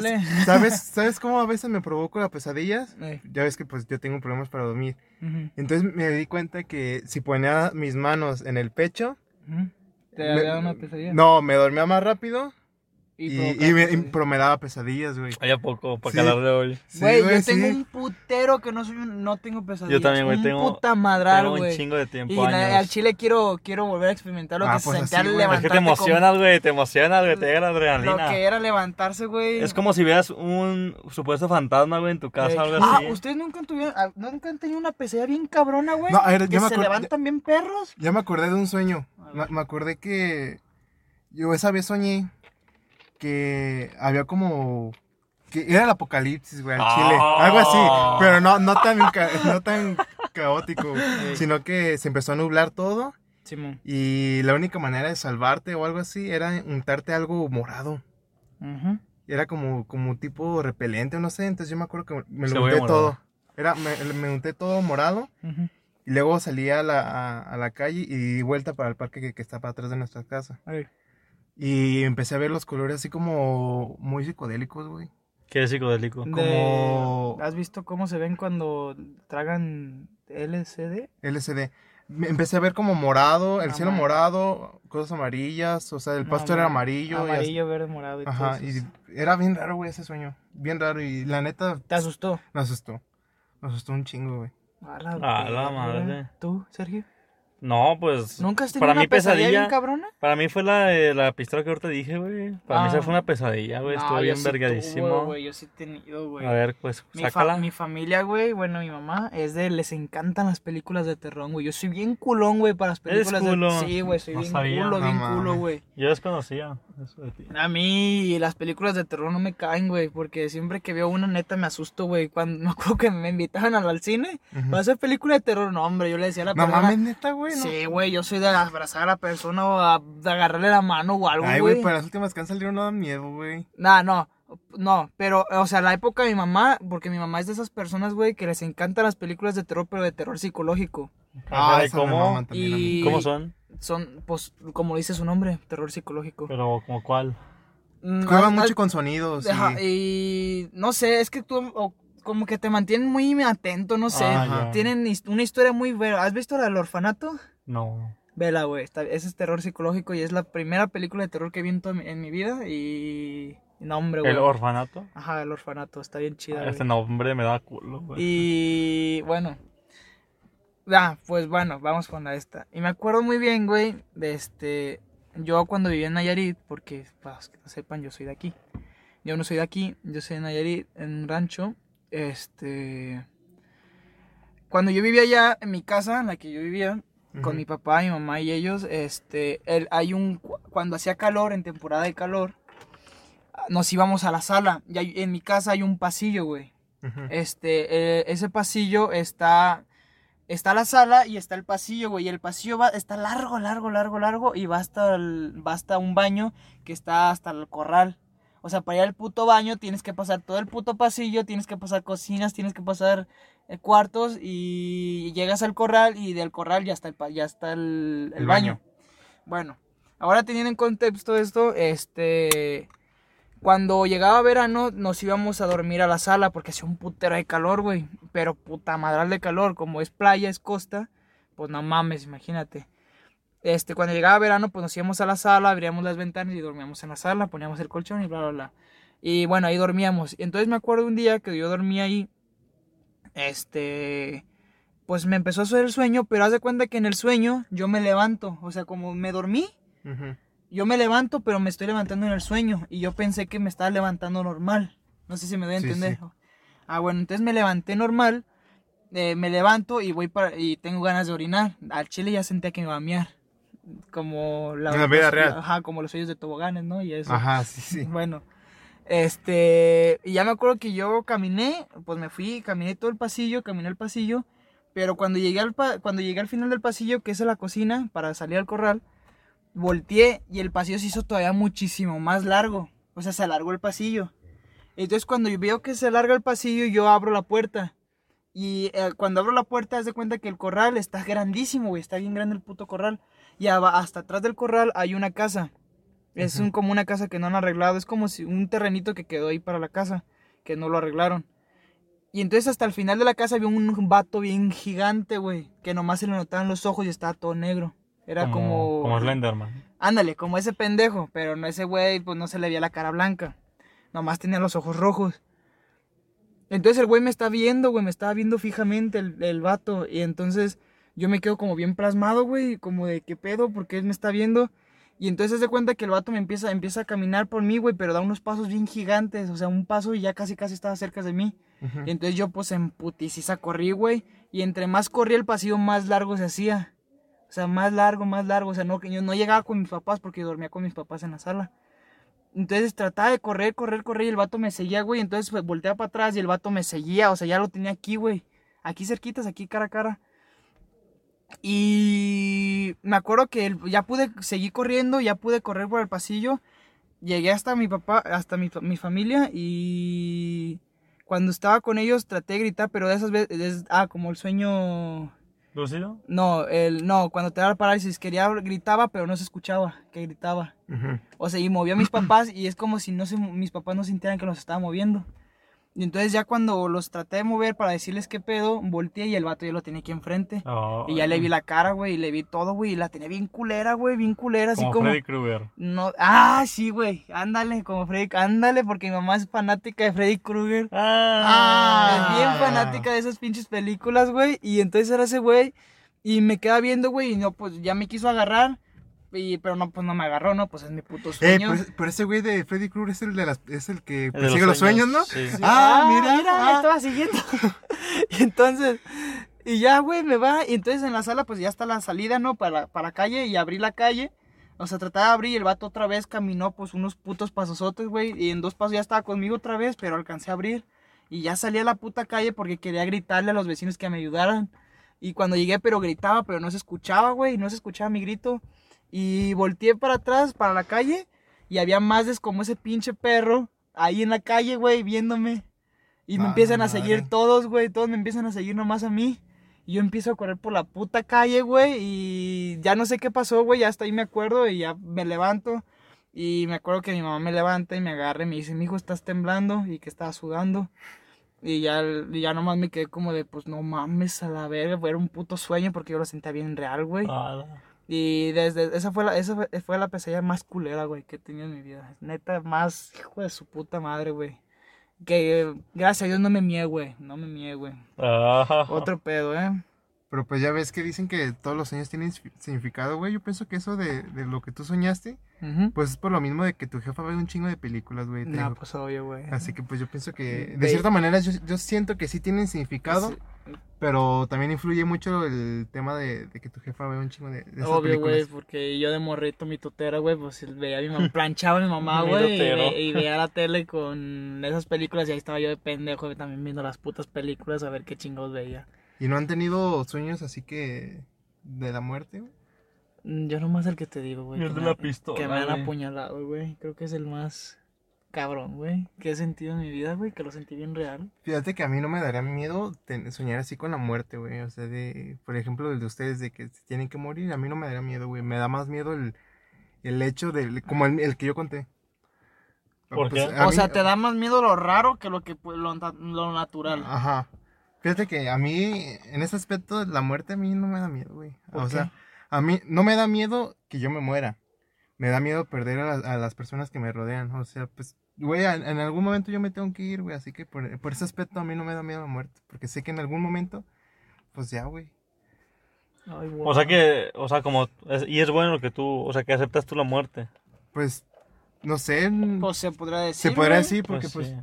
[SPEAKER 3] ¿sabes, ¿sabes cómo a veces me provoco las pesadillas?
[SPEAKER 1] Eh,
[SPEAKER 3] Ya ves que pues yo tengo problemas para dormir. Entonces me di cuenta que si ponía mis manos en el pecho,
[SPEAKER 1] ujú. Te
[SPEAKER 3] Me-
[SPEAKER 1] había dado una pesadilla.
[SPEAKER 3] no, me dormía más rápido y,
[SPEAKER 1] provocaste
[SPEAKER 3] y me, y- pero me daba pesadillas, güey.
[SPEAKER 2] Hay a poco, para
[SPEAKER 3] Sí.
[SPEAKER 2] calar de hoy.
[SPEAKER 3] Sí,
[SPEAKER 1] Güey,
[SPEAKER 3] güey,
[SPEAKER 1] yo tengo
[SPEAKER 3] sí.
[SPEAKER 1] un putero que no soy un, no tengo pesadillas.
[SPEAKER 2] Yo también, güey,
[SPEAKER 1] Un
[SPEAKER 2] tengo-
[SPEAKER 1] puta madral,
[SPEAKER 2] Tengo un
[SPEAKER 1] güey.
[SPEAKER 2] chingo de tiempo,
[SPEAKER 1] Y la-
[SPEAKER 2] años.
[SPEAKER 1] al chile quiero, quiero volver a experimentar lo
[SPEAKER 3] Ah,
[SPEAKER 1] que se
[SPEAKER 3] pues
[SPEAKER 1] sentía
[SPEAKER 3] así,
[SPEAKER 1] al
[SPEAKER 3] güey. Es que
[SPEAKER 2] te emocionas, güey, te emocionas, güey, te llega la adrenalina.
[SPEAKER 1] Lo que era levantarse, güey.
[SPEAKER 2] Es como si vieras un supuesto fantasma, güey, en tu casa,
[SPEAKER 1] Güey.
[SPEAKER 2] algo
[SPEAKER 1] Ah,
[SPEAKER 2] así.
[SPEAKER 1] ¿ustedes nunca, tuvieron, ah, nunca han tenido una pesadilla bien cabrona, güey?
[SPEAKER 3] No, a ver,
[SPEAKER 1] que
[SPEAKER 3] yo me
[SPEAKER 1] se levantan bien perros.
[SPEAKER 3] Ya me acordé de un sueño. Me acordé que yo esa vez soñé que había como que era el apocalipsis, güey, al
[SPEAKER 2] Ah.
[SPEAKER 3] Chile, algo así, pero no no tan no tan caótico,
[SPEAKER 1] Sí.
[SPEAKER 3] sino que se empezó a nublar todo
[SPEAKER 1] Simón.
[SPEAKER 3] y la única manera de salvarte o algo así era untarte algo morado.
[SPEAKER 1] Ujú.
[SPEAKER 3] Era como como tipo repelente, no sé, entonces yo me acuerdo que me lo unté todo. Era me, me unté todo morado
[SPEAKER 1] Ujú.
[SPEAKER 3] y luego salí a la, a, a la calle y di vuelta para el parque que, que está para atrás de nuestra casa.
[SPEAKER 1] Ay.
[SPEAKER 3] Y empecé a ver los colores así como muy psicodélicos, güey.
[SPEAKER 2] Qué psicodélico.
[SPEAKER 1] De-
[SPEAKER 3] Como-
[SPEAKER 1] ¿Has visto cómo se ven cuando tragan LCD?
[SPEAKER 3] LCD. Empecé a ver como morado, el cielo morado, cosas amarillas, o sea, el
[SPEAKER 1] No,
[SPEAKER 3] pasto era amarillo. y.
[SPEAKER 1] Amarillo, verde, morado y todo
[SPEAKER 3] Ajá,
[SPEAKER 1] eso.
[SPEAKER 3] y era bien raro, güey, ese sueño. Bien raro y la neta
[SPEAKER 1] ¿Te asustó?
[SPEAKER 3] me asustó. Me asustó un chingo, güey.
[SPEAKER 1] A la,
[SPEAKER 2] A la madre.
[SPEAKER 1] ¿Tú, Sergio?
[SPEAKER 2] No, pues.
[SPEAKER 1] ¿Nunca has tenido
[SPEAKER 2] Para
[SPEAKER 1] una
[SPEAKER 2] mí,
[SPEAKER 1] pesadilla,
[SPEAKER 2] pesadilla.
[SPEAKER 1] bien cabrona?
[SPEAKER 2] Para mí fue la, de la pistola que ahorita dije, güey. Para mí
[SPEAKER 1] Ah.
[SPEAKER 2] esa fue una pesadilla, güey.
[SPEAKER 1] No,
[SPEAKER 2] Estuvo
[SPEAKER 1] yo
[SPEAKER 2] bien
[SPEAKER 1] sí
[SPEAKER 2] vergadísimo.
[SPEAKER 1] tuve, yo sí he tenido, güey.
[SPEAKER 2] A ver, pues,
[SPEAKER 1] Mi, fa-
[SPEAKER 2] sácala.
[SPEAKER 1] mi familia, güey, bueno, mi mamá es de, les encantan las películas de terror, güey. Yo soy bien culón, güey, para las
[SPEAKER 2] ¿Eres
[SPEAKER 1] películas
[SPEAKER 2] culo?
[SPEAKER 1] de Sí, güey, soy
[SPEAKER 2] No
[SPEAKER 1] bien
[SPEAKER 2] sabía.
[SPEAKER 1] culo,
[SPEAKER 3] No
[SPEAKER 1] bien culo, güey.
[SPEAKER 2] Yo desconocía eso de ti.
[SPEAKER 1] A mí las películas de terror no me caen, güey, porque siempre que veo una neta me asusto, güey. Cuando *laughs* me acuerdo que me invitaban al, al cine,
[SPEAKER 3] Ujú.
[SPEAKER 1] va a ser película de terror, no, hombre, yo le decía a la
[SPEAKER 3] No
[SPEAKER 1] persona,
[SPEAKER 3] mames, neta, güey. No.
[SPEAKER 1] Sí, güey, yo soy de abrazar a la persona o a- de agarrarle la mano o algo,
[SPEAKER 3] Ay,
[SPEAKER 1] güey.
[SPEAKER 3] güey, pero las últimas que han salido no dan miedo, güey.
[SPEAKER 1] Nah, no, no, pero, o sea, la época de mi mamá, porque mi mamá es de esas personas, güey, que les encantan las películas de terror, pero de terror psicológico.
[SPEAKER 2] Ah, ¿y
[SPEAKER 3] esas me
[SPEAKER 2] cómo?
[SPEAKER 1] Y-
[SPEAKER 2] ¿Cómo son?
[SPEAKER 1] Son, pues, como dice su nombre, terror psicológico.
[SPEAKER 2] Pero, ¿como cuál?
[SPEAKER 1] Mm,
[SPEAKER 3] Juegan mucho con sonidos. y-
[SPEAKER 1] Ajá, y no sé, es que tú o- como que te mantienen muy atento, no sé.
[SPEAKER 2] Ah.
[SPEAKER 1] Tienen una historia muy vera. ¿Has visto la del orfanato?
[SPEAKER 2] No.
[SPEAKER 1] Vela, güey. Ese es terror psicológico y es la primera película de terror que vi en, en mi vida y... No, hombre, güey.
[SPEAKER 2] ¿El orfanato?
[SPEAKER 1] Ajá, el orfanato. Está bien chida,
[SPEAKER 2] Ah. Este nombre me da culo, güey.
[SPEAKER 1] Y bueno. Ah, pues bueno, vamos con la esta. Y me acuerdo muy bien, güey, de este... Yo cuando vivía en Nayarit, porque para los que no sepan, yo soy de aquí. Yo no soy de aquí, yo soy de Nayarit, en un rancho. Este... Cuando yo vivía allá, en mi casa, en la que yo vivía, con mi papá, mi mamá y ellos, este, el, hay un, cu- cuando hacía calor, en temporada de calor, nos íbamos a la sala. Y hay- en mi casa hay un pasillo, güey. Este, eh, ese pasillo está, está la sala y está el pasillo, güey. Y el pasillo va, está largo, largo, largo, largo. Y va hasta, el- va hasta un baño que está hasta el corral. O sea, para ir al puto baño tienes que pasar todo el puto pasillo, tienes que pasar cocinas, tienes que pasar eh, cuartos y llegas al corral y del corral ya está el, ya está el, el
[SPEAKER 3] El
[SPEAKER 1] baño.
[SPEAKER 3] baño.
[SPEAKER 1] Bueno, ahora teniendo en contexto esto, este... Cuando llegaba verano nos íbamos a dormir a la sala porque hacía un putero de calor, güey. Pero puta madral de calor, como es playa, es costa, pues no mames, imagínate. Este, cuando llegaba verano, pues nos íbamos a la sala, abríamos las ventanas y dormíamos en la sala, poníamos el colchón y bla, bla, bla. Y bueno, ahí dormíamos. Entonces me acuerdo un día que yo dormía ahí, este, pues me empezó a hacer el sueño, pero haz de cuenta que en el sueño yo me levanto. O sea, como me dormí, yo me levanto, pero me estoy levantando en el sueño. Y yo pensé que me estaba levantando normal. No sé si me doy a entender.
[SPEAKER 3] sí.
[SPEAKER 1] Ah, bueno, entonces me levanté normal. eh, me levanto y voy para. Y tengo ganas de orinar. Al chile ya sentía que me iba a mear. Como la,
[SPEAKER 3] vida
[SPEAKER 1] los-
[SPEAKER 3] real.
[SPEAKER 1] Ajá, como los hoyos de toboganes, ¿no? Y eso.
[SPEAKER 3] Ajá, sí, sí.
[SPEAKER 1] Bueno, este, y ya me acuerdo que yo caminé, pues me fui, caminé todo el pasillo, caminé el pasillo, pero cuando llegué al, pa- cuando llegué al final del pasillo, que es a la cocina, para salir al corral, volteé y el pasillo se hizo todavía muchísimo más largo, o sea, se alargó el pasillo. Entonces cuando yo veo que se alarga el pasillo, yo abro la puerta. Y eh, cuando abro la puerta, haz de cuenta que el corral está grandísimo, güey, está bien grande el puto corral. Y hasta atrás del corral hay una casa. Es un, como una casa que no han arreglado. Es como si un terrenito que quedó ahí para la casa, que no lo arreglaron. Y entonces hasta el final de la casa había un vato bien gigante, güey. Que nomás se le notaban los ojos y estaba todo negro. Era como...
[SPEAKER 2] Como Slenderman.
[SPEAKER 1] Ándale, como ese pendejo, pero no ese güey, pues no se le veía la cara blanca. Nomás tenía los ojos rojos. Entonces el güey me está viendo, güey, me estaba viendo fijamente el, el vato. Y entonces yo me quedo como bien plasmado, güey, como de qué pedo, porque él me está viendo. Y entonces se de cuenta que el vato me empieza, empieza a caminar por mí, güey, pero da unos pasos bien gigantes. O sea, un paso y ya casi casi estaba cerca de mí. Y entonces yo pues en puticiza corrí, güey. Y entre más corría el pasillo, más largo se hacía. O sea, más largo, más largo. O sea, no, yo no llegaba con mis papás porque dormía con mis papás en la sala. Entonces trataba de correr, correr, correr y el vato me seguía, güey. Entonces pues, volteaba para atrás y el vato me seguía. O sea, ya lo tenía aquí, güey. Aquí cerquitas, aquí cara a cara. Y me acuerdo que el- ya pude seguir corriendo, ya pude correr por el pasillo. Llegué hasta mi papá, hasta mi, mi familia y cuando estaba con ellos traté de gritar, pero de esas veces, ah, como el sueño,
[SPEAKER 2] ¿Lúcido?
[SPEAKER 1] no, el, no, cuando te da la parálisis, quería, gritaba, pero no se escuchaba, que gritaba. O sea, y movía a mis papás y es como si no se, mis papás no sintieran que los estaba moviendo. Y entonces ya cuando los traté de mover para decirles qué pedo, volteé y el vato ya lo tenía aquí enfrente. Y ya le vi la cara, güey, y le vi todo, güey, y la tenía bien culera, güey, bien culera, así
[SPEAKER 2] Como. Freddy Krueger.
[SPEAKER 1] No, ah, sí, güey, ándale, como Freddy, ándale, porque mi mamá es fanática de Freddy Krueger.
[SPEAKER 2] Ah.
[SPEAKER 1] Es bien fanática de esas pinches películas, güey. Y entonces era ese güey. Y me queda viendo, güey. Y no, pues ya me quiso agarrar. Y, pero no, pues no me agarró, ¿no? Pues es mi puto
[SPEAKER 3] Eh,
[SPEAKER 1] sueño.
[SPEAKER 3] pero, pero ese güey de Freddy Krueger es el de las, es el que persigue los sueños, ¿no?
[SPEAKER 2] Sí.
[SPEAKER 1] Sí.
[SPEAKER 3] Ah, mira,
[SPEAKER 1] me
[SPEAKER 3] ah.
[SPEAKER 1] estaba siguiendo. *laughs* y entonces, y ya, güey, me va. Y entonces en la sala, pues ya está la salida, ¿no? Para, para la calle. Y abrí la calle. O sea, trataba de abrir y el vato otra vez caminó, pues unos putos pasosotes, güey. Y en dos pasos ya estaba conmigo otra vez, pero alcancé a abrir. Y ya salí a la puta calle porque quería gritarle a los vecinos que me ayudaran. Y cuando llegué, pero gritaba, pero no se escuchaba, güey. No se escuchaba mi grito. Y volteé para atrás, para la calle. Y había más de como ese pinche perro ahí en la calle, güey, viéndome. Y me
[SPEAKER 3] Ah,
[SPEAKER 1] empiezan a
[SPEAKER 3] madre.
[SPEAKER 1] seguir todos, güey. Todos me empiezan a seguir nomás a mí. Y yo empiezo a correr por la puta calle, güey. Y ya no sé qué pasó, güey. Ya hasta ahí me acuerdo y ya me levanto. Y me acuerdo que mi mamá me levanta y me agarra y me dice, mijo, estás temblando y que estaba sudando. Y ya, y ya nomás me quedé como de, pues no mames a la verga, era un puto sueño porque yo lo sentía bien real, güey.
[SPEAKER 2] Ah,
[SPEAKER 1] Y desde esa fue la, esa fue, fue la pesadilla más culera, güey, que he tenido en mi vida. Neta, más hijo de su puta madre, güey. Que gracias a Dios no me mie, güey. No me mie, güey.
[SPEAKER 2] ah.
[SPEAKER 1] Otro pedo, ¿eh?
[SPEAKER 3] Pero pues ya ves que dicen que todos los sueños tienen sig- significado, güey. Yo pienso que eso de, de lo que tú soñaste, pues es por lo mismo de que tu jefa ve un chingo de películas, güey.
[SPEAKER 1] No,
[SPEAKER 3] digo.
[SPEAKER 1] pues obvio, güey.
[SPEAKER 3] Así que pues yo pienso que de cierta manera yo, yo siento que sí tienen significado,
[SPEAKER 1] Sí.
[SPEAKER 3] Pero también influye mucho el tema de, de que tu jefa ve un chingo de, de esas
[SPEAKER 1] Obvio, güey, porque yo de morrito, mi tutera, güey, pues veía a mi mamá, planchaba a mi mamá, güey, y,
[SPEAKER 2] tutero.
[SPEAKER 1] ve- y veía la *laughs* tele con esas películas y ahí estaba yo de pendejo también viendo las putas películas a ver qué chingados veía.
[SPEAKER 3] ¿Y no han tenido sueños así que de la muerte? güey?
[SPEAKER 1] Mm, Yo nomás el que te digo, güey.
[SPEAKER 2] El de la pistola,
[SPEAKER 1] Que me han apuñalado, güey. Creo que es el más cabrón, güey. Que he sentido en mi vida, güey. Que lo sentí bien real.
[SPEAKER 3] Fíjate que a mí no me daría miedo soñar así con la muerte, güey. O sea, de, por ejemplo, el de ustedes de que se tienen que morir, a mí no me daría miedo, güey. Me da más miedo el, el hecho de, como el, el que yo conté.
[SPEAKER 2] ¿Por qué?
[SPEAKER 3] a
[SPEAKER 1] O
[SPEAKER 3] mí-
[SPEAKER 1] sea, te da más miedo lo raro que lo que pues, lo, lo natural.
[SPEAKER 3] Ajá. Fíjate que a mí, en ese aspecto, la muerte a mí no me da miedo, güey.
[SPEAKER 1] ¿Por
[SPEAKER 3] O
[SPEAKER 1] qué?
[SPEAKER 3] sea, a mí no me da miedo que yo me muera. Me da miedo perder a, las- a las personas que me rodean. O sea, pues, güey, en, en algún momento yo me tengo que ir, güey. Así que por, por ese aspecto a mí no me da miedo la muerte. Porque sé que en algún momento, pues ya, güey.
[SPEAKER 1] Ay, güey.
[SPEAKER 2] O sea que, o sea, como, es- y es bueno que tú, o sea, que aceptas tú la muerte.
[SPEAKER 3] Pues, no sé.
[SPEAKER 1] Pues se podría decir.
[SPEAKER 3] se podría
[SPEAKER 1] güey.
[SPEAKER 3] decir porque, pues,
[SPEAKER 2] sí.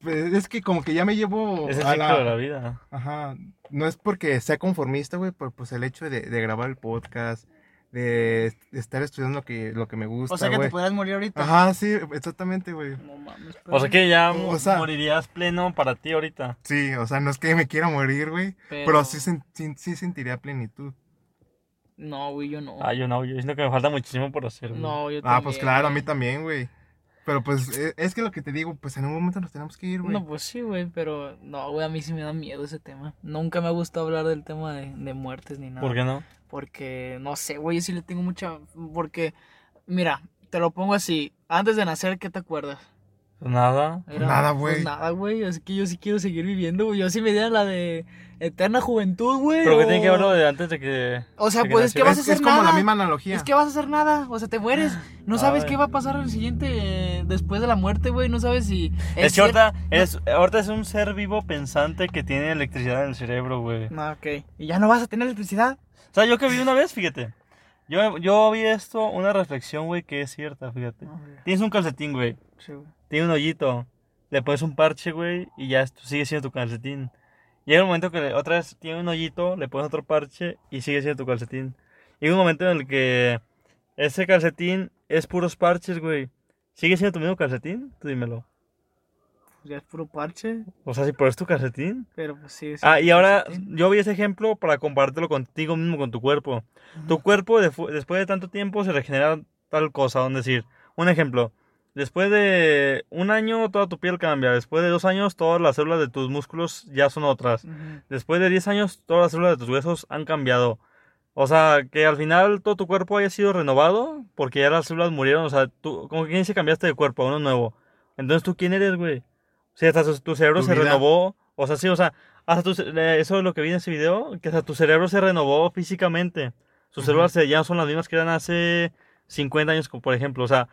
[SPEAKER 3] pues, es que como que ya me llevo
[SPEAKER 2] es el
[SPEAKER 3] a
[SPEAKER 2] ciclo
[SPEAKER 3] la-
[SPEAKER 2] de la vida.
[SPEAKER 3] Ajá, no es porque sea conformista, güey, pero pues el hecho de, de grabar el podcast, de, estar estudiando lo que, lo que me gusta,
[SPEAKER 1] O sea que te podrías morir ahorita.
[SPEAKER 3] Ajá, sí, exactamente, güey.
[SPEAKER 1] No mames,
[SPEAKER 2] O sea que ya
[SPEAKER 3] O sea-
[SPEAKER 2] morirías pleno para ti ahorita.
[SPEAKER 3] Sí, o sea, no es que me quiera morir, güey,
[SPEAKER 1] Pero-
[SPEAKER 3] pero, sí, sí, sí sentiría plenitud.
[SPEAKER 1] No, güey, yo no.
[SPEAKER 2] Ah, yo no, yo siento que me falta muchísimo por hacer.
[SPEAKER 1] No, yo
[SPEAKER 3] Ah, pues
[SPEAKER 1] también,
[SPEAKER 3] claro, a mí también, güey. Pero pues e- es que lo que te digo, pues en un momento nos tenemos que ir, güey.
[SPEAKER 1] No, pues sí, güey, pero no, güey, a mí sí me da miedo ese tema. Nunca me ha gustado hablar del tema de, de muertes ni nada.
[SPEAKER 2] ¿Por qué no?
[SPEAKER 1] Porque, no sé, güey, yo sí le tengo mucha... Porque, mira, te lo pongo así. Antes de nacer, ¿qué te acuerdas?
[SPEAKER 2] Pues nada.
[SPEAKER 3] Pues nada, güey.
[SPEAKER 1] Pues nada, güey. Es que yo sí quiero seguir viviendo, güey. Yo sí me diera la de eterna juventud, güey.
[SPEAKER 2] Pero que
[SPEAKER 1] o-
[SPEAKER 2] tiene que verlo de antes de que.
[SPEAKER 1] O sea, pues es que vas a
[SPEAKER 3] es,
[SPEAKER 1] hacer
[SPEAKER 3] es como
[SPEAKER 1] nada.
[SPEAKER 3] la misma analogía.
[SPEAKER 1] Es que vas a hacer nada. O sea, te mueres. No sabes
[SPEAKER 2] Ay.
[SPEAKER 1] qué va a pasar el siguiente eh, después de la muerte, güey. No sabes si.
[SPEAKER 2] Es que ahorita es, ahorita es un ser vivo pensante que tiene electricidad en el cerebro, güey.
[SPEAKER 1] No, ok. Y ya no vas a tener electricidad.
[SPEAKER 2] O sea, yo que vi una vez, fíjate. Yo, yo vi esto, una reflexión, güey, que es cierta, fíjate. Tienes un calcetín, güey.
[SPEAKER 1] Sí, güey.
[SPEAKER 2] Tiene un hoyito. Le pones un parche, güey, y ya sigue siendo tu calcetín. Llega un momento que otra vez tiene un hoyito, le pones otro parche y sigue siendo tu calcetín. Llega un momento en el que ese calcetín es puros parches, güey. ¿Sigue siendo tu mismo calcetín? Tú dímelo.
[SPEAKER 1] Ya es puro parche.
[SPEAKER 2] O sea, si por es tu calcetín.
[SPEAKER 1] Pero pues sí. es
[SPEAKER 2] Ah, y ahora
[SPEAKER 1] calcetín.
[SPEAKER 2] yo vi ese ejemplo para compartirlo contigo mismo, con tu cuerpo. Tu cuerpo después de tanto tiempo se regenera tal cosa, es decir, un ejemplo. Después de un año toda tu piel cambia, después de dos años todas las células de tus músculos ya son otras, después de 10 años todas las células de tus huesos han cambiado. O sea, que al final todo tu cuerpo haya sido renovado porque ya las células murieron, o sea, tú como que se cambiaste de cuerpo a uno nuevo. Entonces tú quién eres, güey? O sea, hasta tu, cerebro
[SPEAKER 3] Tu
[SPEAKER 2] se
[SPEAKER 3] vida.
[SPEAKER 2] renovó, o sea, sí, o sea, hasta tu, eh, eso es lo que vi en ese video, que hasta tu cerebro se renovó físicamente. Sus células ya no son las mismas que eran hace 50 años, por ejemplo. O sea,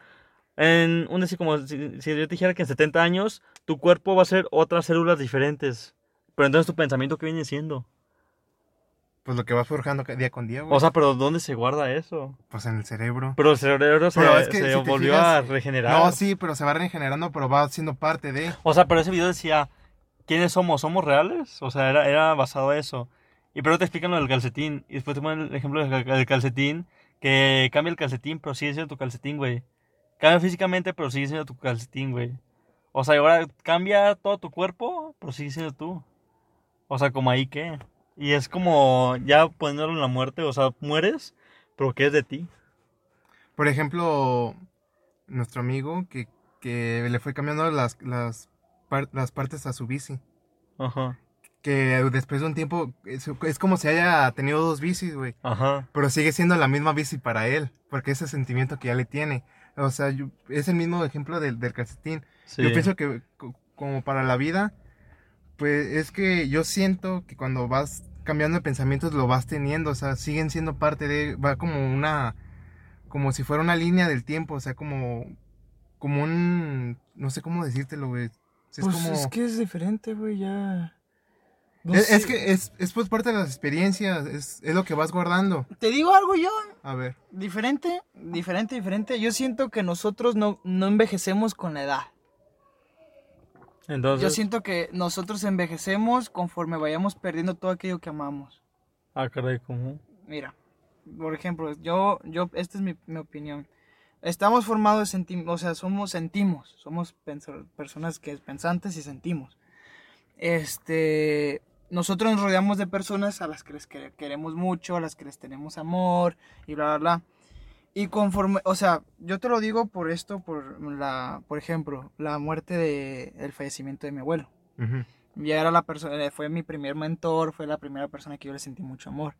[SPEAKER 2] en un decir, como si, si yo te dijera que en 70 años tu cuerpo va a ser otras células diferentes. Pero entonces tu pensamiento, ¿qué viene siendo?
[SPEAKER 3] Pues lo que vas forjando día con día, güey.
[SPEAKER 2] O sea, pero ¿dónde se guarda eso?
[SPEAKER 3] pues en el cerebro.
[SPEAKER 2] Pero el cerebro se,
[SPEAKER 3] Pero es que
[SPEAKER 2] se
[SPEAKER 3] si
[SPEAKER 2] volvió
[SPEAKER 3] fijas-
[SPEAKER 2] a regenerar.
[SPEAKER 3] No, sí, pero se va regenerando, pero va siendo parte de.
[SPEAKER 2] O sea, pero ese video decía, ¿quiénes somos? ¿Somos reales? O sea, era, era basado en eso. Y pero te explican lo del calcetín. Y después te ponen el ejemplo del calcetín, que cambia el calcetín, pero sigue siendo tu calcetín, güey. Cambia físicamente, pero sigue siendo tu calcetín, güey. O sea, ahora cambia todo tu cuerpo, pero sigue siendo tú. O sea, como ahí qué. Y es como ya poniéndolo en la muerte, o sea, mueres, pero ¿qué es de ti?
[SPEAKER 3] Por ejemplo, nuestro amigo que, que le fue cambiando las, las, par- las partes a su bici.
[SPEAKER 2] Ajá,
[SPEAKER 3] Que después de un tiempo es, es como si haya tenido dos bicis, güey.
[SPEAKER 2] ajá.
[SPEAKER 3] Pero sigue siendo la misma bici para él, porque ese sentimiento que ya le tiene. O sea, yo- es el mismo ejemplo del, del calcetín.
[SPEAKER 2] Sí.
[SPEAKER 3] Yo pienso que co- como para la vida, pues es que yo siento que cuando vas cambiando de pensamientos lo vas teniendo, o sea, siguen siendo parte de, va como una, como si fuera una línea del tiempo, o sea, como, como un, no sé cómo decírtelo, güey. Es
[SPEAKER 1] Pues
[SPEAKER 3] como,
[SPEAKER 1] es que es diferente, güey, ya. No
[SPEAKER 3] es, es que es, es pues parte de las experiencias, es, es lo que vas guardando.
[SPEAKER 1] Te digo algo yo,
[SPEAKER 3] A ver,
[SPEAKER 1] diferente, diferente, diferente. Yo siento que nosotros no, no envejecemos con la edad.
[SPEAKER 2] Entonces,
[SPEAKER 1] Yo siento que nosotros envejecemos conforme vayamos perdiendo todo aquello que amamos.
[SPEAKER 2] ah, caray, ¿cómo?
[SPEAKER 1] Mira, por ejemplo, yo, yo, esta es mi, mi opinión. Estamos formados de sentimientos, o sea, somos, sentimos, somos personas que pensantes y sentimos. Este, nosotros nos rodeamos de personas a las que les quere- queremos mucho, a las que les tenemos amor y bla, bla, bla. Y conforme, o sea, yo te lo digo por esto, por la, por ejemplo, la muerte de, el fallecimiento de mi abuelo.
[SPEAKER 3] ujú,
[SPEAKER 1] Ya era la persona, fue mi primer mentor, fue la primera persona que yo le sentí mucho amor.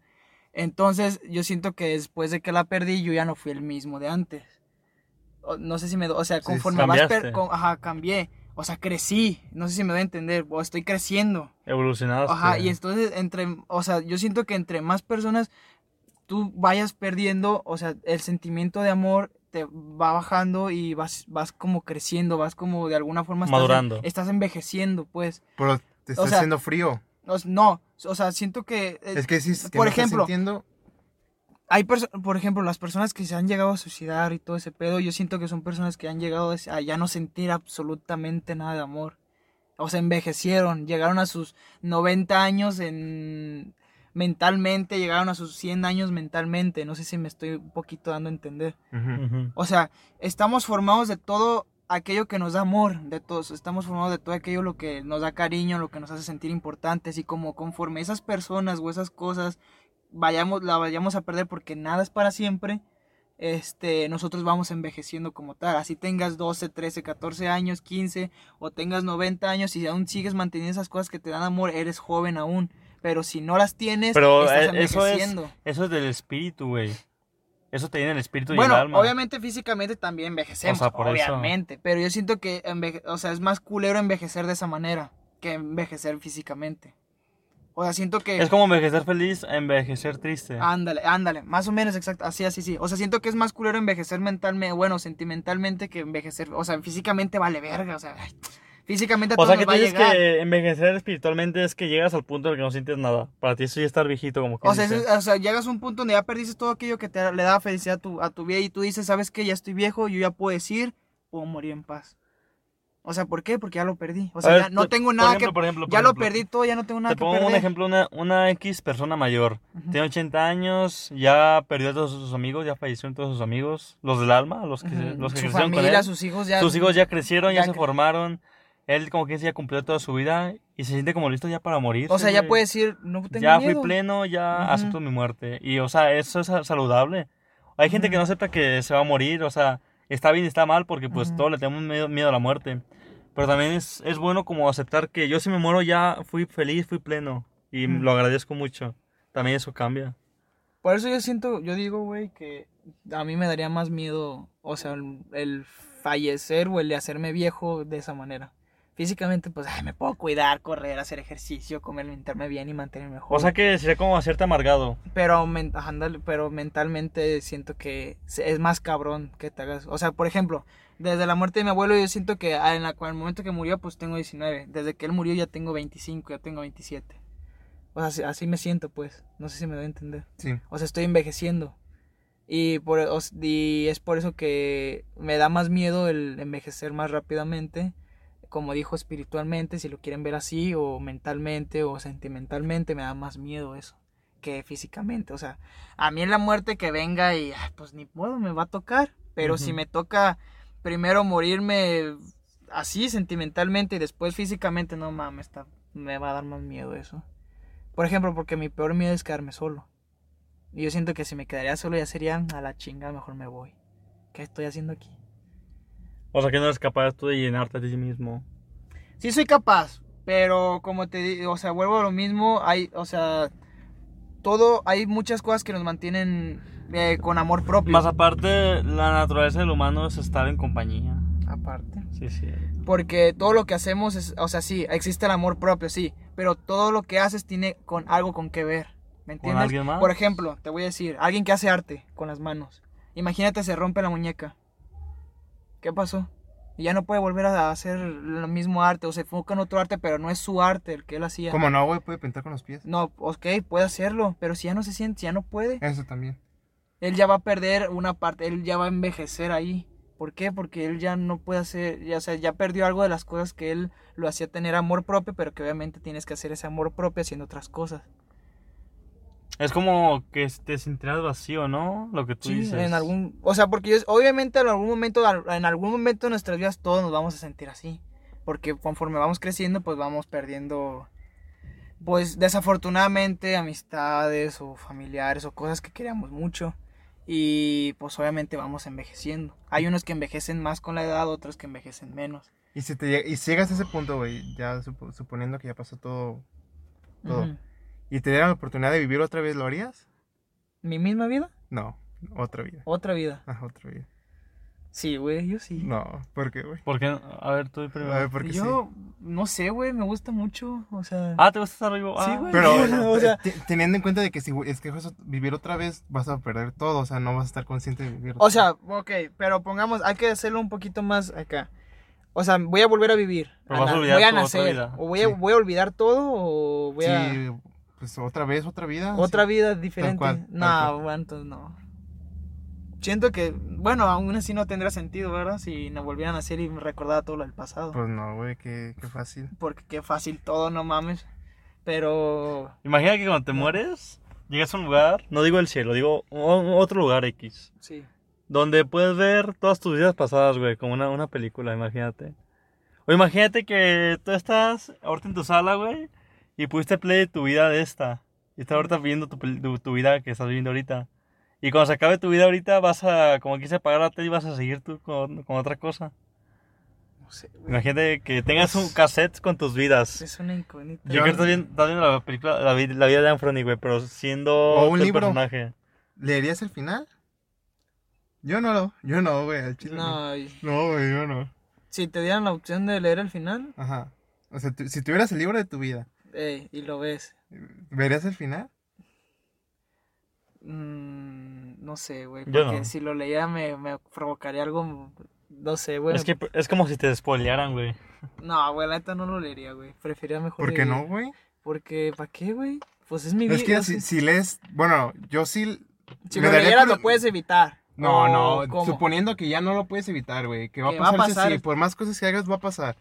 [SPEAKER 1] Entonces, yo siento que después de que la perdí, yo ya no fui el mismo de antes. O- No sé si me, o sea,
[SPEAKER 3] Sí,
[SPEAKER 1] conforme vas, per- con- ajá, cambié, o sea, crecí, no sé si me voy a entender, o estoy creciendo.
[SPEAKER 2] Evolucionaste.
[SPEAKER 1] Ajá, y entonces entre, o sea, yo siento que entre más personas tú vayas perdiendo, o sea, el sentimiento de amor te va bajando y vas, vas como creciendo, vas como de alguna forma estás,
[SPEAKER 2] Madurando.
[SPEAKER 1] estás envejeciendo, pues.
[SPEAKER 3] pero te está
[SPEAKER 1] O sea,
[SPEAKER 3] haciendo frío.
[SPEAKER 1] No, o sea, siento que... eh,
[SPEAKER 3] Es que si es que
[SPEAKER 1] por
[SPEAKER 3] no estás
[SPEAKER 1] ejemplo,
[SPEAKER 3] sintiendo,
[SPEAKER 1] hay por ejemplo, las personas que se han llegado a suicidar y todo ese pedo, yo siento que son personas que han llegado a ya no sentir absolutamente nada de amor. O sea, envejecieron, llegaron a sus 90 años en mentalmente, llegaron a sus 100 años mentalmente, no sé si me estoy un poquito dando a entender. O sea, estamos formados de todo aquello que nos da amor, de todos, estamos formados de todo aquello lo que nos da cariño, lo que nos hace sentir importantes y como conforme esas personas o esas cosas vayamos la vayamos a perder porque nada es para siempre, este, nosotros vamos envejeciendo como tal. Así tengas 12, 13, 14 años, 15 o tengas 90 años y aún sigues manteniendo esas cosas que te dan amor, eres joven aún. Pero si no las tienes,
[SPEAKER 2] Pero
[SPEAKER 1] estás
[SPEAKER 2] eh, eso es,
[SPEAKER 1] envejeciendo.
[SPEAKER 2] eso es del espíritu, güey. Eso te viene el espíritu y
[SPEAKER 1] Bueno,
[SPEAKER 2] el alma.
[SPEAKER 1] obviamente físicamente también envejecemos,
[SPEAKER 2] O sea, por eso.
[SPEAKER 1] obviamente, pero yo siento que o sea, es más culero envejecer de esa manera que envejecer físicamente. O sea, siento que
[SPEAKER 2] Es como envejecer feliz envejecer triste.
[SPEAKER 1] ándale, ándale, más o menos exacto, así así sí. O sea, siento que es más culero envejecer mentalmente, bueno, sentimentalmente que envejecer, o sea, físicamente vale verga, o sea, físicamente a
[SPEAKER 2] o sea, que
[SPEAKER 1] llegar.
[SPEAKER 2] que envejecer espiritualmente es que llegas al punto en el que no sientes nada. Para ti eso ya estar viejito como que
[SPEAKER 1] O sea, eso- o sea, llegas a un punto donde ya perdiste todo aquello que te le daba felicidad a tu, a tu vida y tú dices, ¿sabes qué? Ya estoy viejo, yo ya puedo decir, puedo morir en paz. O sea, ¿por qué? Porque ya lo perdí. O sea,
[SPEAKER 2] A ver,
[SPEAKER 1] ya no tengo
[SPEAKER 2] por
[SPEAKER 1] nada
[SPEAKER 2] ejemplo,
[SPEAKER 1] que...
[SPEAKER 2] por ejemplo, por
[SPEAKER 1] ya lo perdí todo, ya no tengo nada
[SPEAKER 2] Te
[SPEAKER 1] que
[SPEAKER 2] pongo
[SPEAKER 1] perder.
[SPEAKER 2] un ejemplo, una, una X persona mayor. Tiene 80 años, ya perdió a todos sus amigos, ya fallecieron todos sus amigos, los del alma, los que,
[SPEAKER 1] Ujú.
[SPEAKER 2] los que
[SPEAKER 1] Su
[SPEAKER 2] crecieron con
[SPEAKER 1] familia,
[SPEAKER 2] él.
[SPEAKER 1] sus hijos ya...
[SPEAKER 2] Sus hijos ya crecieron, ya,
[SPEAKER 1] ya
[SPEAKER 2] se
[SPEAKER 1] cre-
[SPEAKER 2] formaron. Él como que ya cumplió toda su vida y se siente como listo ya para morir.
[SPEAKER 1] O sea, ya puede decir, no tengo
[SPEAKER 2] Ya
[SPEAKER 1] miedo.
[SPEAKER 2] fui pleno, ya acepto mi muerte. Y, o sea, eso es saludable. Hay gente que no acepta que se va a morir, o sea, está bien y está mal porque pues todos le tenemos miedo, miedo a la muerte. Pero también es, es bueno como aceptar que yo si me muero ya fui feliz, fui pleno. Y lo agradezco mucho. También eso cambia.
[SPEAKER 1] Por eso yo siento, yo digo, güey, que a mí me daría más miedo, o sea, el, el fallecer o el de hacerme viejo de esa manera. Físicamente, pues, ay, me puedo cuidar, correr, hacer ejercicio, comer, alimentarme bien y mantenerme joven.
[SPEAKER 2] O sea que sería como hacerte amargado.
[SPEAKER 1] Pero, men- pero mentalmente siento que es más cabrón que te hagas. O sea, por ejemplo, desde la muerte de mi abuelo, yo siento que ah, en la, el momento que murió, pues tengo 19. Desde que él murió ya tengo 25, ya tengo 27. O sea, así, así me siento, pues. No sé si me doy a entender.
[SPEAKER 3] Sí.
[SPEAKER 1] O sea, estoy envejeciendo. Y, por, o y es por eso que me da más miedo el envejecer más rápidamente. Como dijo espiritualmente, si lo quieren ver así, o mentalmente, o sentimentalmente, me da más miedo eso que físicamente. O sea, a mí en la muerte que venga y pues ni modo, me va a tocar. Pero si
[SPEAKER 2] Ujú.
[SPEAKER 1] me toca primero morirme así sentimentalmente y después físicamente, no mames, está, me va a dar más miedo eso. Por ejemplo, porque mi peor miedo es quedarme solo. Y yo siento que si me quedaría solo ya sería a la chinga, mejor me voy. ¿Qué estoy haciendo aquí?
[SPEAKER 2] O sea que no eres capaz tú de llenarte a ti mismo.
[SPEAKER 1] Sí soy capaz, pero como te digo, o sea, vuelvo a lo mismo, hay, o sea, todo, hay muchas cosas que nos mantienen eh, con amor propio.
[SPEAKER 2] Más aparte, la naturaleza del humano es estar en compañía.
[SPEAKER 1] aparte.
[SPEAKER 2] Sí, sí.
[SPEAKER 1] Porque todo lo que hacemos es, o sea, sí, existe el amor propio, sí, pero todo lo que haces tiene con algo con que ver. ¿Me entiendes?
[SPEAKER 2] alguien más?
[SPEAKER 1] Por ejemplo, te voy a decir, alguien que hace arte con las manos. Imagínate se rompe la muñeca. ¿Qué pasó? Y ya no puede volver a hacer el mismo arte o se enfoca en otro arte, pero no es su arte el que él hacía.
[SPEAKER 3] Como no, güey, puede pintar con los pies.
[SPEAKER 1] No, ok, puede hacerlo, pero si ya no se siente, si ya no puede,
[SPEAKER 3] Eso también.
[SPEAKER 1] Él ya va a perder una parte, él ya va a envejecer ahí. ¿Por qué? Porque él ya no puede hacer, ya, o sea, ya perdió algo de las cosas que él lo hacía tener amor propio, pero que obviamente tienes que hacer ese amor propio haciendo otras cosas.
[SPEAKER 2] Es como que te sentirás vacío, ¿no? Lo que tú
[SPEAKER 1] Sí,
[SPEAKER 2] dices.
[SPEAKER 1] en algún, o sea, porque yo- obviamente en algún momento, en algún momento de nuestras vidas todos nos vamos a sentir así, porque conforme vamos creciendo, pues vamos perdiendo, pues desafortunadamente amistades o familiares o cosas que queríamos mucho y pues obviamente vamos envejeciendo. Hay unos que envejecen más con la edad, otros que envejecen menos.
[SPEAKER 3] Y si, te, y si llegas a ese punto, güey, ya supo- suponiendo que ya pasó todo, todo, y te dieran la oportunidad de vivir otra vez, ¿lo harías?
[SPEAKER 1] ¿Mi misma vida?
[SPEAKER 3] No, otra vida.
[SPEAKER 1] Otra vida.
[SPEAKER 3] Ajá, otra vida.
[SPEAKER 1] Sí, güey, yo sí.
[SPEAKER 3] No, ¿por qué, güey?
[SPEAKER 2] ¿Por qué? A ver, tú
[SPEAKER 3] A
[SPEAKER 2] primero.
[SPEAKER 3] ver, porque
[SPEAKER 1] yo no sé, güey, me gusta mucho, o sea...
[SPEAKER 2] Ah, ¿te gusta estar vivo?
[SPEAKER 1] Sí,
[SPEAKER 2] Ah.
[SPEAKER 1] güey.
[SPEAKER 3] Pero, *laughs*
[SPEAKER 1] O sea-
[SPEAKER 3] te- teniendo en cuenta de que si escoges vivir otra vez, vas a perder todo, o sea, no vas a estar consciente de vivir.
[SPEAKER 1] O sea, ok, pero pongamos, hay que hacerlo un poquito más acá. O sea, voy a volver a vivir.
[SPEAKER 2] Pero vas a olvidar
[SPEAKER 1] voy a nacer.
[SPEAKER 2] vida.
[SPEAKER 1] O voy a,
[SPEAKER 3] Sí.
[SPEAKER 1] voy a olvidar todo o voy a...
[SPEAKER 3] Sí, pues otra vez, otra vida.
[SPEAKER 1] Otra
[SPEAKER 3] sí.
[SPEAKER 1] vida diferente.
[SPEAKER 3] cual, tal
[SPEAKER 1] no,
[SPEAKER 3] cual.
[SPEAKER 1] bueno, entonces no. Siento que, bueno, aún así no tendría sentido, ¿verdad? Si nos volvieran a hacer y me recordara todo lo del pasado.
[SPEAKER 3] Pues no, güey, qué, qué fácil.
[SPEAKER 1] Porque qué fácil todo, no mames. Pero...
[SPEAKER 2] Imagina que cuando te mueres, llegas a un lugar, no digo el cielo, digo otro lugar X,
[SPEAKER 1] Sí.
[SPEAKER 2] donde puedes ver todas tus vidas pasadas, güey, como una, una película, imagínate. O imagínate que tú estás ahorita en tu sala, güey, y pudiste play de tu vida de esta. Y estás ahorita viendo tu, tu, tu vida que estás viviendo ahorita. Y cuando se acabe tu vida ahorita, vas a, como quise pagar la tele, y vas a seguir tú con, con otra cosa.
[SPEAKER 1] No sé, güey.
[SPEAKER 2] Imagínate que tengas un cassette con tus vidas.
[SPEAKER 1] Es una incógnita.
[SPEAKER 2] Yo creo que estás viendo, estás viendo la película, la, vi- la vida de Anthony, güey, pero siendo
[SPEAKER 3] O un libro.
[SPEAKER 2] personaje.
[SPEAKER 3] ¿Leerías el final? Yo no lo, yo no, güey, al chile. No,
[SPEAKER 1] No, y-
[SPEAKER 3] no, güey, yo no.
[SPEAKER 1] si te dieran la opción de leer el final,
[SPEAKER 3] Ajá. O sea, si tuvieras el libro de tu vida,
[SPEAKER 1] ey, y lo ves.
[SPEAKER 3] ¿verías el final?
[SPEAKER 1] Mm, no sé, güey.
[SPEAKER 2] Yo
[SPEAKER 1] Porque
[SPEAKER 2] no.
[SPEAKER 1] si lo leía me, me provocaría algo. No sé, güey.
[SPEAKER 2] Es que es como si te spoilearan, güey. *laughs*
[SPEAKER 1] No, güey, la neta no lo leería, güey. Preferiría mejor.
[SPEAKER 3] ¿Por qué no, güey?
[SPEAKER 1] Porque, ¿para qué, güey? Pues es mi vida.
[SPEAKER 3] Es que
[SPEAKER 1] si,
[SPEAKER 3] si, si lees, bueno, yo sí...
[SPEAKER 1] si
[SPEAKER 3] me
[SPEAKER 1] lo leyeras lo puedes evitar.
[SPEAKER 3] No,
[SPEAKER 1] ¿O
[SPEAKER 3] no,
[SPEAKER 1] cómo?
[SPEAKER 3] suponiendo que ya no lo puedes evitar, güey, que va a
[SPEAKER 1] Que va a
[SPEAKER 3] pasar, sí,
[SPEAKER 1] pasar.
[SPEAKER 3] por más cosas que hagas va a pasar.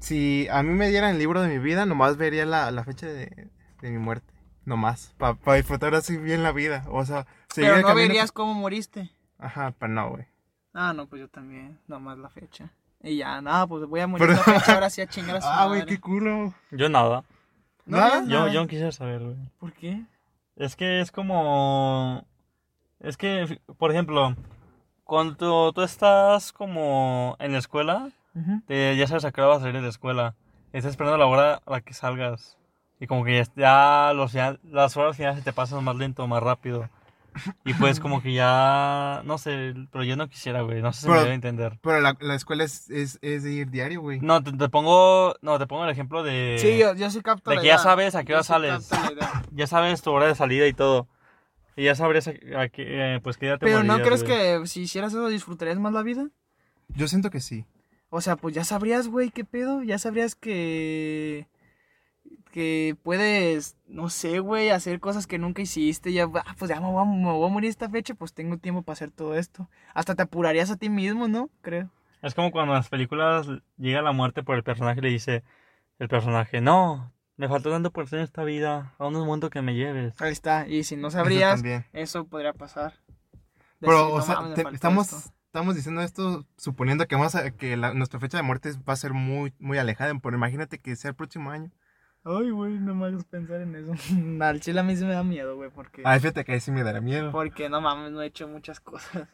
[SPEAKER 3] Si a mí me dieran el libro de mi vida, nomás vería la, la fecha de, de mi muerte, nomás, para disfrutar así bien la vida, o sea,
[SPEAKER 1] Pero no verías cómo moriste.
[SPEAKER 3] Ajá, pero no, güey.
[SPEAKER 1] Ah, no, pues yo también. Nomás la fecha. Y ya, nada, pues voy a morir
[SPEAKER 3] Pero-
[SPEAKER 1] la fecha ahora sí a chingar a su *laughs*
[SPEAKER 3] Ah, güey, qué culo.
[SPEAKER 2] Yo nada.
[SPEAKER 1] No,
[SPEAKER 3] ¿Nada?
[SPEAKER 2] Yo,
[SPEAKER 1] nada.
[SPEAKER 2] yo no quisiera saber, güey.
[SPEAKER 1] ¿Por qué?
[SPEAKER 2] Es que es como... Es que, por ejemplo, cuando tú estás como en la escuela, te- ya sabes a qué hora vas a salir de la escuela. Estás esperando la hora a la que salgas. Y como que ya, ya los, ya- las horas finales se te pasan más lento, más rápido. Y pues como que ya... No sé, pero yo no quisiera, güey. No sé si me
[SPEAKER 3] Pero-
[SPEAKER 2] debe entender.
[SPEAKER 3] Pero la, la escuela es, es, es de ir diario, güey.
[SPEAKER 2] No, te, te pongo... No, te pongo el ejemplo de...
[SPEAKER 1] Sí, yo, yo sí capto
[SPEAKER 2] de
[SPEAKER 1] la
[SPEAKER 2] que ya
[SPEAKER 1] idea.
[SPEAKER 2] sabes a qué
[SPEAKER 1] Yo
[SPEAKER 2] hora
[SPEAKER 1] sí
[SPEAKER 2] sales. *laughs* Ya sabes tu hora de salida y todo. Y ya sabrías a, a qué, eh, pues qué día te
[SPEAKER 1] Pero ¿no
[SPEAKER 2] morirías,
[SPEAKER 1] crees
[SPEAKER 2] güey.
[SPEAKER 1] que si hicieras eso disfrutarías más la vida?
[SPEAKER 3] Yo siento que sí.
[SPEAKER 1] O sea, pues ya sabrías, güey, qué pedo. Ya sabrías que. Que puedes, no sé, güey, hacer cosas que nunca hiciste. Ya, ah, pues ya me voy, a, me voy a morir esta fecha, pues tengo tiempo para hacer todo esto. Hasta te apurarías a ti mismo, ¿no? Creo.
[SPEAKER 2] Es como cuando en las películas llega la muerte por el personaje y le dice el personaje, no, me faltó tanto por hacer en esta vida, aún no es momento que me lleves.
[SPEAKER 1] Ahí está. Y si no sabrías, eso podría pasar.
[SPEAKER 3] Pero, o
[SPEAKER 1] "No
[SPEAKER 3] sea, te- estamos,
[SPEAKER 1] esto".
[SPEAKER 3] estamos diciendo esto suponiendo que, a- que la- nuestra fecha de muerte va a ser muy, muy alejada. Pero imagínate que sea el próximo año.
[SPEAKER 1] Ay, güey, no me hagas pensar en eso. *laughs* Al chile a mí sí me da miedo, güey, porque...
[SPEAKER 3] Ay, fíjate que ahí sí me dará miedo.
[SPEAKER 1] Porque no mames, no he hecho muchas cosas.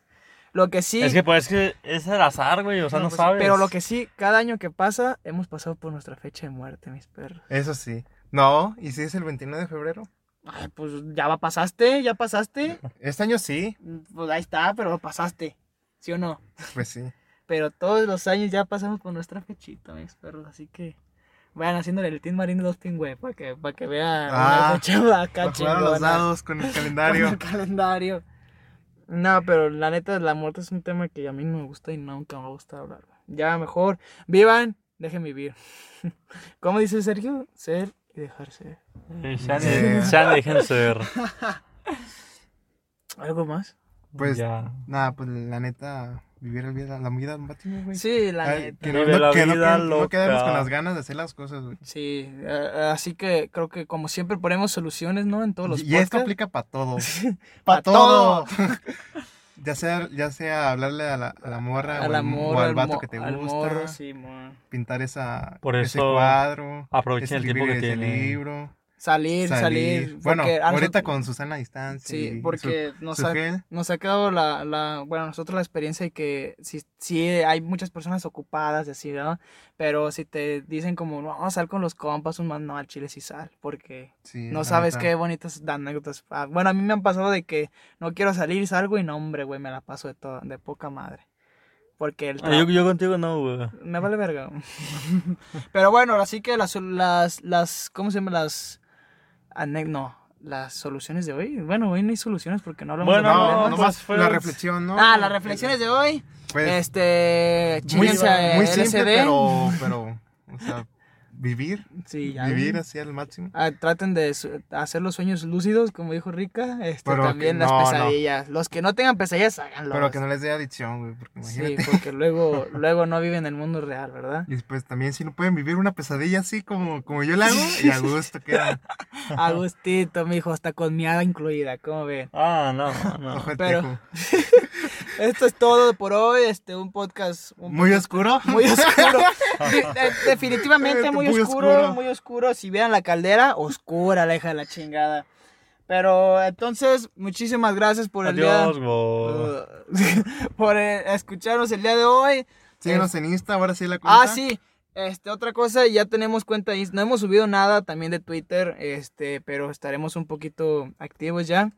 [SPEAKER 1] Lo que sí...
[SPEAKER 2] Es que pues es que es el azar, güey, o sea, no,
[SPEAKER 1] pues,
[SPEAKER 2] sabes.
[SPEAKER 1] Pero lo que sí, cada año que pasa, hemos pasado por nuestra fecha de muerte, mis perros.
[SPEAKER 3] Eso sí. No, ¿y si es el 29 de febrero?
[SPEAKER 1] Ay, pues ya va, pasaste, ya pasaste.
[SPEAKER 3] Este año sí,
[SPEAKER 1] Pues ahí está, pero pasaste. ¿Sí o no?
[SPEAKER 3] pues sí.
[SPEAKER 1] Pero todos los años ya pasamos por nuestra fechita, mis perros. Así que vayan haciéndole el Team Marine 2 Pingüe para que, para que vean
[SPEAKER 3] Ah,
[SPEAKER 1] una fecha acá
[SPEAKER 3] los dados con el *laughs*
[SPEAKER 1] Con
[SPEAKER 3] calendario.
[SPEAKER 1] el calendario. No, pero la neta, la muerte es un tema que a mí no me gusta y nunca me gusta hablar. Ya mejor, vivan, dejen vivir. *laughs* ¿Cómo dice Sergio? Ser y dejar ser.
[SPEAKER 2] Eh, sean,
[SPEAKER 3] Sí.
[SPEAKER 2] sean, dejen ser. *laughs*
[SPEAKER 1] ¿Algo más?
[SPEAKER 3] Pues,
[SPEAKER 2] Ya.
[SPEAKER 3] nada, pues la neta, vivir la vida, la vida máximo, güey.
[SPEAKER 1] Sí, la
[SPEAKER 3] Ay,
[SPEAKER 1] neta.
[SPEAKER 3] que no, no-
[SPEAKER 2] la
[SPEAKER 3] que no-
[SPEAKER 2] vida
[SPEAKER 3] que no quedarnos
[SPEAKER 2] loca.
[SPEAKER 3] con las ganas de hacer las cosas, güey.
[SPEAKER 1] Sí, eh, así que creo que como siempre ponemos soluciones, ¿no? En todos los
[SPEAKER 3] Y esto aplica para todo. *laughs*
[SPEAKER 1] Pa'
[SPEAKER 3] para todo. *laughs* *laughs* ya sea, ya sea hablarle a la, a la morra o,
[SPEAKER 1] Al
[SPEAKER 3] al,
[SPEAKER 1] amor,
[SPEAKER 3] o al
[SPEAKER 1] al
[SPEAKER 3] vato que te
[SPEAKER 1] al
[SPEAKER 3] gusta.
[SPEAKER 1] morro, sí.
[SPEAKER 3] Pintar esa,
[SPEAKER 2] Por
[SPEAKER 3] ese
[SPEAKER 2] eso,
[SPEAKER 3] cuadro.
[SPEAKER 2] aprovechen el tiempo
[SPEAKER 3] escribir
[SPEAKER 2] que
[SPEAKER 3] ese
[SPEAKER 2] tienen.
[SPEAKER 3] libro.
[SPEAKER 1] Salir, salir.
[SPEAKER 3] Bueno,
[SPEAKER 1] porque a
[SPEAKER 3] ahorita
[SPEAKER 1] nosotros-
[SPEAKER 3] con Susana a distancia.
[SPEAKER 1] Sí, porque
[SPEAKER 3] su-
[SPEAKER 1] nos,
[SPEAKER 3] su
[SPEAKER 1] ha, nos ha quedado la, la, bueno, nosotros la experiencia de que sí, sí hay muchas personas ocupadas y así, ¿verdad? Pero si te dicen como, no, vamos a salir con los compas, un man, no, al chile sí sal, porque
[SPEAKER 3] Sí,
[SPEAKER 1] no sabes
[SPEAKER 3] neta.
[SPEAKER 1] qué bonitas anécdotas. Ah, Bueno, a mí me han pasado de que no quiero salir, salgo y no, hombre, güey, me la paso de todo, de poca madre. Porque el
[SPEAKER 2] Ah, yo, contigo no, güey.
[SPEAKER 1] me vale verga. *laughs* Pero bueno, así que las, las, las, ¿cómo se llama? Las, no, las soluciones de hoy. Bueno, hoy no hay soluciones porque no hablamos
[SPEAKER 2] Bueno,
[SPEAKER 1] de
[SPEAKER 3] No,
[SPEAKER 1] problemas.
[SPEAKER 3] nomás
[SPEAKER 2] pues,
[SPEAKER 3] la reflexión, ¿no?
[SPEAKER 1] Ah, las reflexiones de hoy.
[SPEAKER 3] Pues,
[SPEAKER 1] este,
[SPEAKER 3] muy, muy simple, pero, pero, o sea, vivir,
[SPEAKER 1] Sí, ya
[SPEAKER 3] vivir así al máximo.
[SPEAKER 1] Ah, traten de hacer los sueños lúcidos, como dijo Rica. Este,
[SPEAKER 3] Pero
[SPEAKER 1] también
[SPEAKER 3] que-
[SPEAKER 1] las
[SPEAKER 3] no, no.
[SPEAKER 1] pesadillas. Los que no tengan pesadillas, háganlo.
[SPEAKER 3] Pero que no les dé adicción, güey, porque
[SPEAKER 1] Sí,
[SPEAKER 3] imagínate.
[SPEAKER 1] porque *laughs* luego, luego no viven en el mundo real, ¿verdad?
[SPEAKER 3] Y después también si no pueden vivir una pesadilla así como, como yo la hago, y a gusto *laughs* queda.
[SPEAKER 1] Agustito, mijo, hasta con miada incluida, ¿cómo ven?
[SPEAKER 2] Ah, no, no.
[SPEAKER 3] Ojo de
[SPEAKER 1] Pero-
[SPEAKER 3] tejo. *laughs*
[SPEAKER 1] Esto es todo por hoy, este, un podcast un
[SPEAKER 3] Muy oscuro. *laughs*
[SPEAKER 1] muy oscuro. *laughs* De- de- definitivamente muy,
[SPEAKER 3] Muy
[SPEAKER 1] oscuro,
[SPEAKER 3] oscuro.
[SPEAKER 1] muy oscuro. Si vieran la caldera, oscura, la hija de la chingada. Pero entonces, muchísimas gracias por el
[SPEAKER 2] Adiós,
[SPEAKER 1] día.
[SPEAKER 2] güey. *laughs*
[SPEAKER 1] por eh, escucharnos el día de hoy.
[SPEAKER 3] Síguenos en Insta, ahora sí la cuenta.
[SPEAKER 1] Ah, sí. Este, otra cosa, ya tenemos cuenta de Insta. No hemos subido nada también de Twitter, este, pero estaremos un poquito activos ya.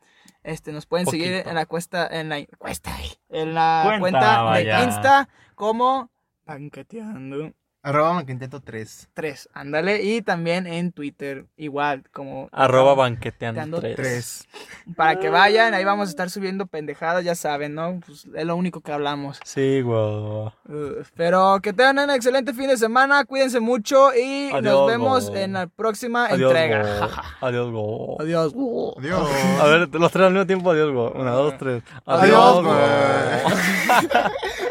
[SPEAKER 1] Este, nos pueden seguir en la cuesta, en la cuesta, en la
[SPEAKER 2] Cuenta,
[SPEAKER 1] cuenta de. Insta como Banqueteando
[SPEAKER 3] Arroba Manquinteto 3.
[SPEAKER 1] 3, ándale, y también en Twitter, igual, como
[SPEAKER 2] Arroba banqueteando
[SPEAKER 1] Banqueteando
[SPEAKER 2] 3.
[SPEAKER 3] 3.
[SPEAKER 1] para que vayan, ahí vamos a estar subiendo pendejadas, ya saben, ¿no? Pues es lo único que hablamos.
[SPEAKER 2] Sí, güey.
[SPEAKER 1] Uh, pero que tengan un excelente fin de semana, cuídense mucho y nos
[SPEAKER 2] Adiós,
[SPEAKER 1] vemos
[SPEAKER 2] go.
[SPEAKER 1] en la próxima
[SPEAKER 2] Adiós,
[SPEAKER 1] entrega.
[SPEAKER 2] go. Adiós, go.
[SPEAKER 1] Adiós.
[SPEAKER 3] Adiós.
[SPEAKER 2] A ver, los tres al mismo tiempo, adiós, go. Una, dos, tres.
[SPEAKER 3] Adiós,
[SPEAKER 2] go.
[SPEAKER 3] güey. *laughs*